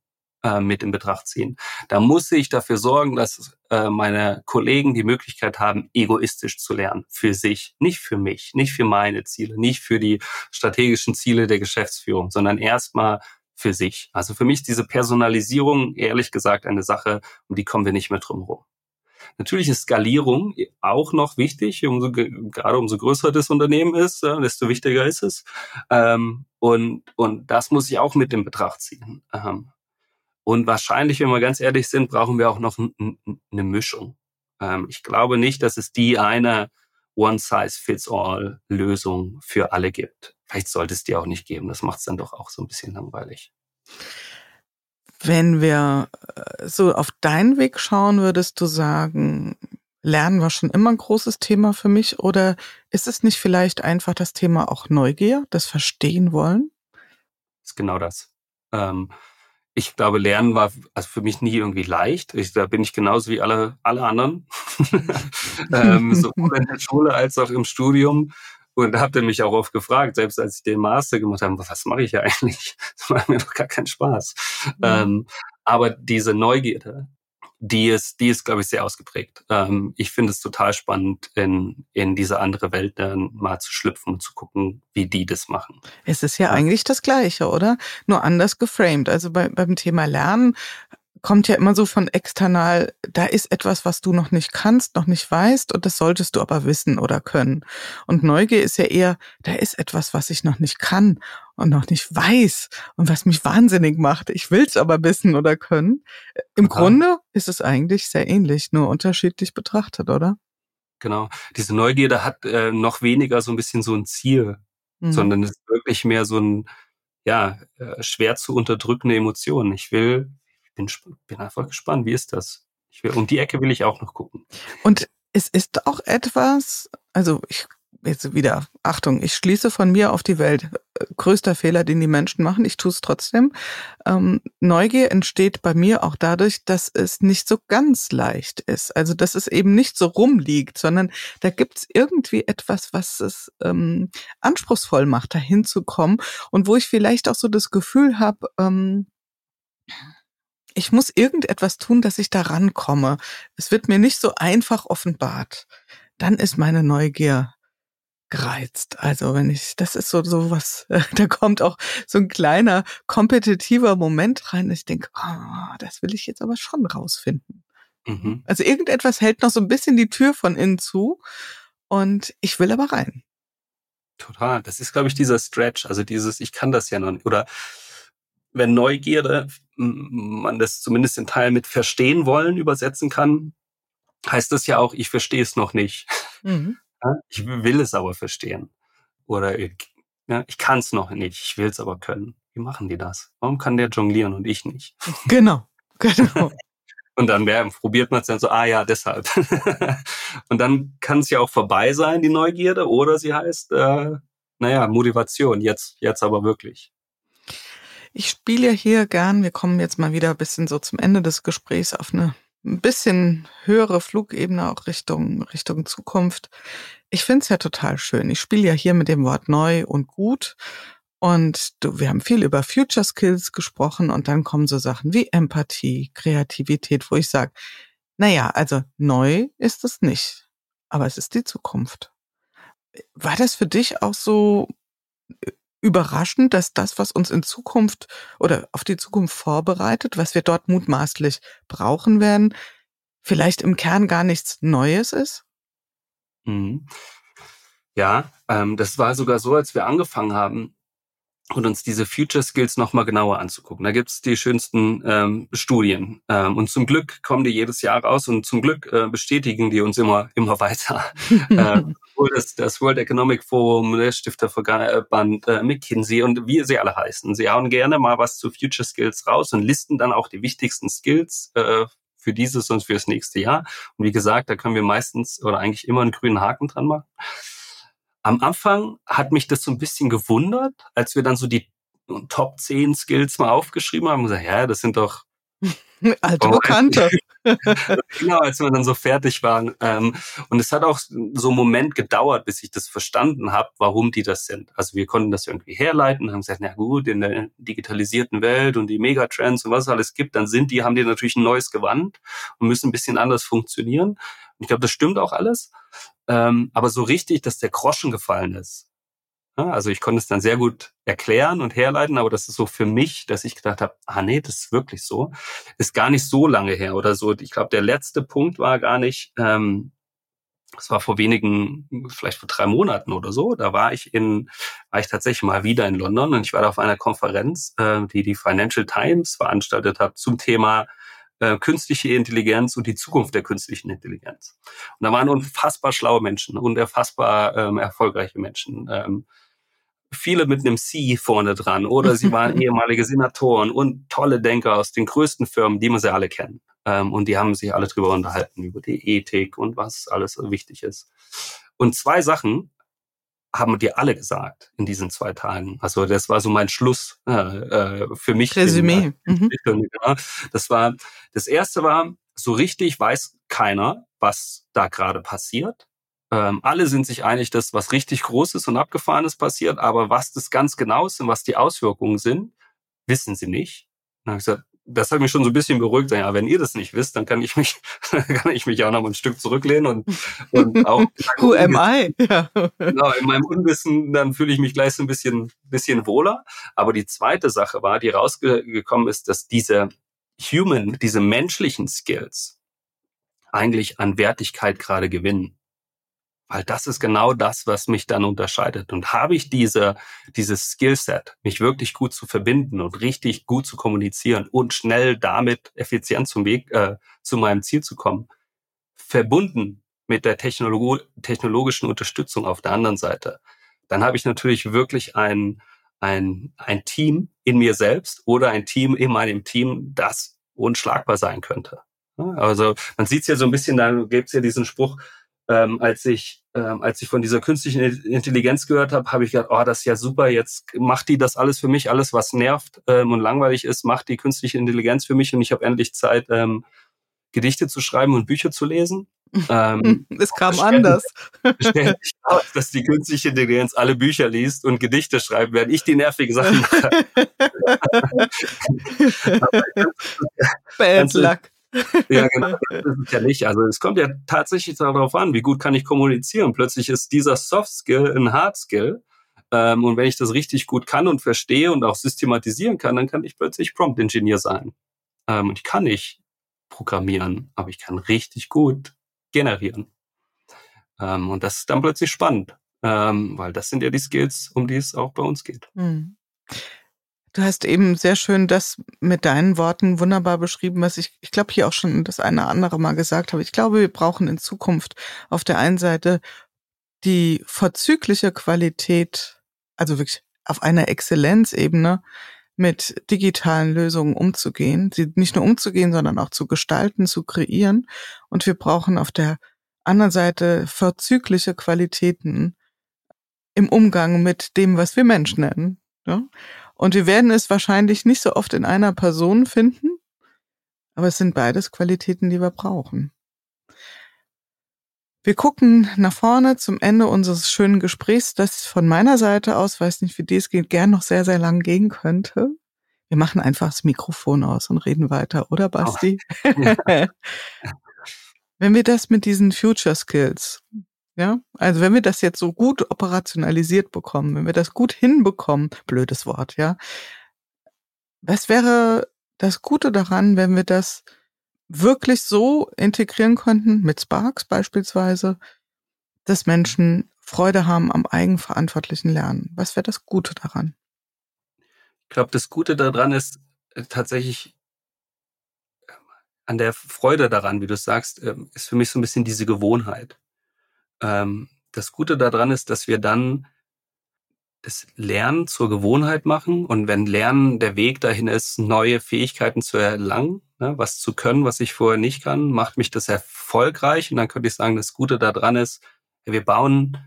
äh, mit in Betracht ziehen. Da muss ich dafür sorgen, dass äh, meine Kollegen die Möglichkeit haben, egoistisch zu lernen. Für sich, nicht für mich, nicht für meine Ziele, nicht für die strategischen Ziele der Geschäftsführung, sondern erstmal für sich. Also für mich diese Personalisierung ehrlich gesagt eine Sache, um die kommen wir nicht mehr drum herum. Natürlich ist Skalierung auch noch wichtig, umso, gerade umso größer das Unternehmen ist, desto wichtiger ist es. Ähm, und, und das muss ich auch mit in Betracht ziehen. Und wahrscheinlich, wenn wir ganz ehrlich sind, brauchen wir auch noch eine Mischung. Ähm, ich glaube nicht, dass es die eine One-Size-Fits-All-Lösung für alle gibt. Vielleicht sollte es die auch nicht geben. Das macht es dann doch auch so ein bisschen langweilig. Wenn wir äh, so auf deinen Weg schauen, würdest du sagen, Lernen war schon immer ein großes Thema für mich oder ist es nicht vielleicht einfach das Thema auch Neugier, das Verstehen wollen? Das ist genau das. Ähm, ich glaube, Lernen war also für mich nie irgendwie leicht. Ich, da bin ich genauso wie alle, alle anderen. [laughs] ähm, sowohl in der Schule als auch im Studium. Und da habt ihr mich auch oft gefragt, selbst als ich den Master gemacht habe, was mache ich ja eigentlich? [laughs] Das macht mir doch gar keinen Spaß. Mhm. Ähm, aber diese Neugierde, die ist, die ist, glaube ich, sehr ausgeprägt. Ähm, ich finde es total spannend, in, in diese andere Welt dann mal zu schlüpfen und zu gucken, wie die das machen. Es ist ja, ja. eigentlich das Gleiche, oder? Nur anders geframed. Also bei, beim Thema Lernen kommt ja immer so von external, da ist etwas, was du noch nicht kannst, noch nicht weißt und das solltest du aber wissen oder können. Und Neugier ist ja eher, da ist etwas, was ich noch nicht kann und noch nicht weiß und was mich wahnsinnig macht. Ich will's aber wissen oder können. Im Aha. Grunde ist es eigentlich sehr ähnlich, nur unterschiedlich betrachtet, oder? Genau. Diese Neugierde hat äh, noch weniger so ein bisschen so ein Ziel, mhm. sondern es ist wirklich mehr so ein, ja, äh, schwer zu unterdrückende Emotion. Ich will bin, bin einfach gespannt, wie ist das? Ich will, um die Ecke will ich auch noch gucken. Und es ist auch etwas, also ich jetzt wieder, Achtung, ich schließe von mir auf die Welt. Größter Fehler, den die Menschen machen, ich tue es trotzdem. Ähm, Neugier entsteht bei mir auch dadurch, dass es nicht so ganz leicht ist. Also dass es eben nicht so rumliegt, sondern da gibt es irgendwie etwas, was es ähm, anspruchsvoll macht, dahin zu kommen. Und wo ich vielleicht auch so das Gefühl habe, ähm, ich muss irgendetwas tun, dass ich da rankomme. Es wird mir nicht so einfach offenbart. Dann ist meine Neugier gereizt. Also wenn ich, das ist so so was, [laughs] da kommt auch so ein kleiner kompetitiver Moment rein. Ich denke, oh, das will ich jetzt aber schon rausfinden. Mhm. Also irgendetwas hält noch so ein bisschen die Tür von innen zu und ich will aber rein. Total. Das ist, glaube ich, dieser Stretch. Also dieses, ich kann das ja noch nicht. Oder wenn Neugierde man das zumindest in Teil mit verstehen wollen übersetzen kann, heißt das ja auch, ich verstehe es noch nicht. Mhm. Ich will es aber verstehen. Oder ich, ja, ich kann es noch nicht, ich will es aber können. Wie machen die das? Warum kann der jonglieren und ich nicht? [laughs] Genau, [laughs] genau. und dann ja, probiert man es dann so, ah ja, deshalb. [laughs] und dann kann es ja auch vorbei sein, die Neugierde, oder sie heißt, äh, naja, Motivation, jetzt, jetzt aber wirklich. Ich spiele hier gern, wir kommen jetzt mal wieder ein bisschen so zum Ende des Gesprächs auf eine ein bisschen höhere Flugebene auch Richtung, Richtung Zukunft. Ich finde es ja total schön. Ich spiele ja hier mit dem Wort neu und gut. Und du, wir haben viel über Future Skills gesprochen und dann kommen so Sachen wie Empathie, Kreativität, wo ich sage, naja, also neu ist es nicht, aber es ist die Zukunft. War das für dich auch so überraschend, dass das, was uns in Zukunft oder auf die Zukunft vorbereitet, was wir dort mutmaßlich brauchen werden, vielleicht im Kern gar nichts Neues ist? Mhm. Ja, ähm, das war sogar so, als wir angefangen haben, und uns diese Future Skills nochmal genauer anzugucken. Da gibt's die schönsten ähm, Studien. Ähm, und zum Glück kommen die jedes Jahr raus und zum Glück äh, bestätigen die uns immer, immer weiter. [laughs] äh, das, das World Economic Forum, der Stifterverband, äh, McKinsey und wie sie alle heißen. Sie hauen gerne mal was zu Future Skills raus und listen dann auch die wichtigsten Skills äh, für dieses und für das nächste Jahr. Und wie gesagt, da können wir meistens oder eigentlich immer einen grünen Haken dran machen. Am Anfang hat mich das so ein bisschen gewundert, als wir dann so die Top 10 Skills mal aufgeschrieben haben und gesagt, ja, das sind doch [laughs] Alte Bekannte. [laughs] genau, als wir dann so fertig waren. Ähm, und es hat auch so einen Moment gedauert, bis ich das verstanden habe, warum die das sind. Also wir konnten das irgendwie herleiten, haben gesagt, na gut, in der digitalisierten Welt und die Megatrends und was es alles gibt, dann sind die, haben die natürlich ein neues Gewand und müssen ein bisschen anders funktionieren. Und ich glaube, das stimmt auch alles. Ähm, aber so richtig, dass der Groschen gefallen ist, Also ich konnte es dann sehr gut erklären und herleiten, aber das ist so für mich, dass ich gedacht habe, ah nee, das ist wirklich so. Ist gar nicht so lange her oder so. Ich glaube, der letzte Punkt war gar nicht, ähm, das war vor wenigen, vielleicht vor drei Monaten oder so. Da war ich in, war ich tatsächlich mal wieder in London und ich war da auf einer Konferenz, äh, die die Financial Times veranstaltet hat zum Thema äh, künstliche Intelligenz und die Zukunft der künstlichen Intelligenz. Und da waren unfassbar schlaue Menschen und erfassbar ähm, erfolgreiche Menschen. Ähm, viele mit einem C vorne dran oder sie waren [laughs] ehemalige Senatoren und tolle Denker aus den größten Firmen, die man sie alle kennen. Ähm, und die haben sich alle drüber unterhalten, über die Ethik und was alles wichtig ist. Und zwei Sachen haben dir alle gesagt in diesen zwei Tagen. Also das war so mein Schluss äh, äh für mich. Resümee. Mhm. Das war das erste war so richtig weiß keiner, was da gerade passiert. Ähm, alle sind sich einig, dass was richtig Großes und Abgefahrenes passiert, aber was das ganz genau ist und was die Auswirkungen sind, wissen sie nicht. Dann habe ich gesagt, das hat mich schon so ein bisschen beruhigt. Ja, wenn ihr das nicht wisst, dann kann ich mich, [laughs] kann ich mich auch noch mal ein Stück zurücklehnen und, und auch. [laughs] Who am I? Ja. Genau, in meinem Unwissen, dann fühle ich mich gleich so ein bisschen, bisschen wohler. Aber die zweite Sache war, die rausgekommen ist, dass diese human, diese menschlichen Skills eigentlich an Wertigkeit gerade gewinnen. Weil das ist genau das, was mich dann unterscheidet. Und habe ich diese, dieses Skillset, mich wirklich gut zu verbinden und richtig gut zu kommunizieren und schnell damit effizient zum Weg, äh, zu meinem Ziel zu kommen, verbunden mit der Technolog technologischen Unterstützung auf der anderen Seite, dann habe ich natürlich wirklich ein, ein, ein Team in mir selbst oder ein Team in meinem Team, das unschlagbar sein könnte. Also man sieht es ja so ein bisschen, da gibt es ja diesen Spruch, ähm, als ich ähm, als ich von dieser künstlichen Intelligenz gehört habe, habe ich gedacht, oh, das ist ja super, jetzt macht die das alles für mich, alles was nervt ähm, und langweilig ist, macht die künstliche Intelligenz für mich und ich habe endlich Zeit, ähm, Gedichte zu schreiben und Bücher zu lesen. [laughs] Ähm, es kam anders. [laughs] Ständig aus, dass die künstliche Intelligenz alle Bücher liest und Gedichte schreibt, während ich die nervigen Sachen mache. [laughs] Bad luck ja, genau. Das ist ja nicht. Also es kommt ja tatsächlich darauf an, wie gut kann ich kommunizieren. Plötzlich ist dieser Soft Skill ein Hard Skill. Ähm, und wenn ich das richtig gut kann und verstehe und auch systematisieren kann, dann kann ich plötzlich Prompt Engineer sein. Ähm, und ich kann nicht programmieren, aber ich kann richtig gut generieren. Ähm, und das ist dann plötzlich spannend, ähm, weil das sind ja die Skills, um die es auch bei uns geht. Mhm. Du hast eben sehr schön das mit deinen Worten wunderbar beschrieben, was ich, ich glaube, hier auch schon das eine andere Mal gesagt habe. Ich glaube, wir brauchen in Zukunft auf der einen Seite die vorzügliche Qualität, also wirklich auf einer Exzellenzebene mit digitalen Lösungen umzugehen, sie nicht nur umzugehen, sondern auch zu gestalten, zu kreieren. Und wir brauchen auf der anderen Seite vorzügliche Qualitäten im Umgang mit dem, was wir Mensch nennen. Ja? Und wir werden es wahrscheinlich nicht so oft in einer Person finden, aber es sind beides Qualitäten, die wir brauchen. Wir gucken nach vorne zum Ende unseres schönen Gesprächs, das von meiner Seite aus, weiß nicht, wie dies geht, gern noch sehr, sehr lang gehen könnte. Wir machen einfach das Mikrofon aus und reden weiter, oder Basti? Oh. [laughs] [laughs] Wenn wir das mit diesen Future Skills, ja, also wenn wir das jetzt so gut operationalisiert bekommen, wenn wir das gut hinbekommen, blödes Wort, ja, was wäre das Gute daran, wenn wir das wirklich so integrieren könnten, mit Sparks beispielsweise, dass Menschen Freude haben am eigenverantwortlichen Lernen? Was wäre das Gute daran? Ich glaube, das Gute daran ist äh, tatsächlich ähm, an der Freude daran, wie du sagst, ähm, ist für mich so ein bisschen diese Gewohnheit. Ähm, das Gute daran ist, dass wir dann das Lernen zur Gewohnheit machen und wenn Lernen der Weg dahin ist, neue Fähigkeiten zu erlangen, ne, was zu können, was ich vorher nicht kann, macht mich das erfolgreich und dann könnte ich sagen, das Gute daran ist, wir bauen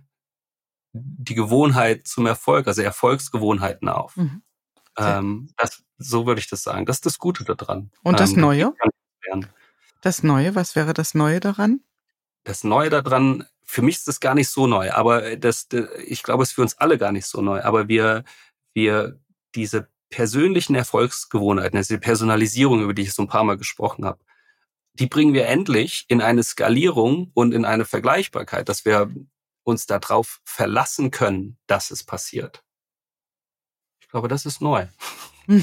die Gewohnheit zum Erfolg, also Erfolgsgewohnheiten auf. Mhm. Ähm, das, so würde ich das sagen. Das ist das Gute daran. Und das ähm, Neue? Das Neue, was wäre das Neue daran? Das Neue daran für mich ist das gar nicht so neu, aber das, ich glaube, es ist für uns alle gar nicht so neu. Aber wir, wir diese persönlichen Erfolgsgewohnheiten, also die Personalisierung, über die ich so ein paar Mal gesprochen habe, die bringen wir endlich in eine Skalierung und in eine Vergleichbarkeit, dass wir uns darauf verlassen können, dass es passiert. Ich glaube, das ist neu. [laughs]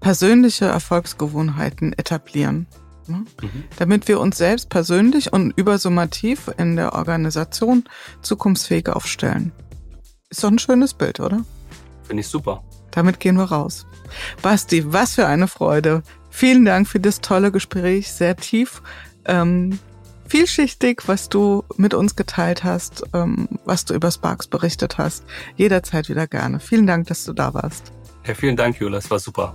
Persönliche Erfolgsgewohnheiten etablieren. Ne? Mhm. Damit wir uns selbst persönlich und übersummativ in der Organisation zukunftsfähig aufstellen. Ist doch ein schönes Bild, oder? Finde ich super. Damit gehen wir raus. Basti, was für eine Freude. Vielen Dank für das tolle Gespräch, sehr tief, ähm, vielschichtig, was du mit uns geteilt hast, ähm, was du über Sparks berichtet hast. Jederzeit wieder gerne. Vielen Dank, dass du da warst. Ja, vielen Dank, Jula, es war super.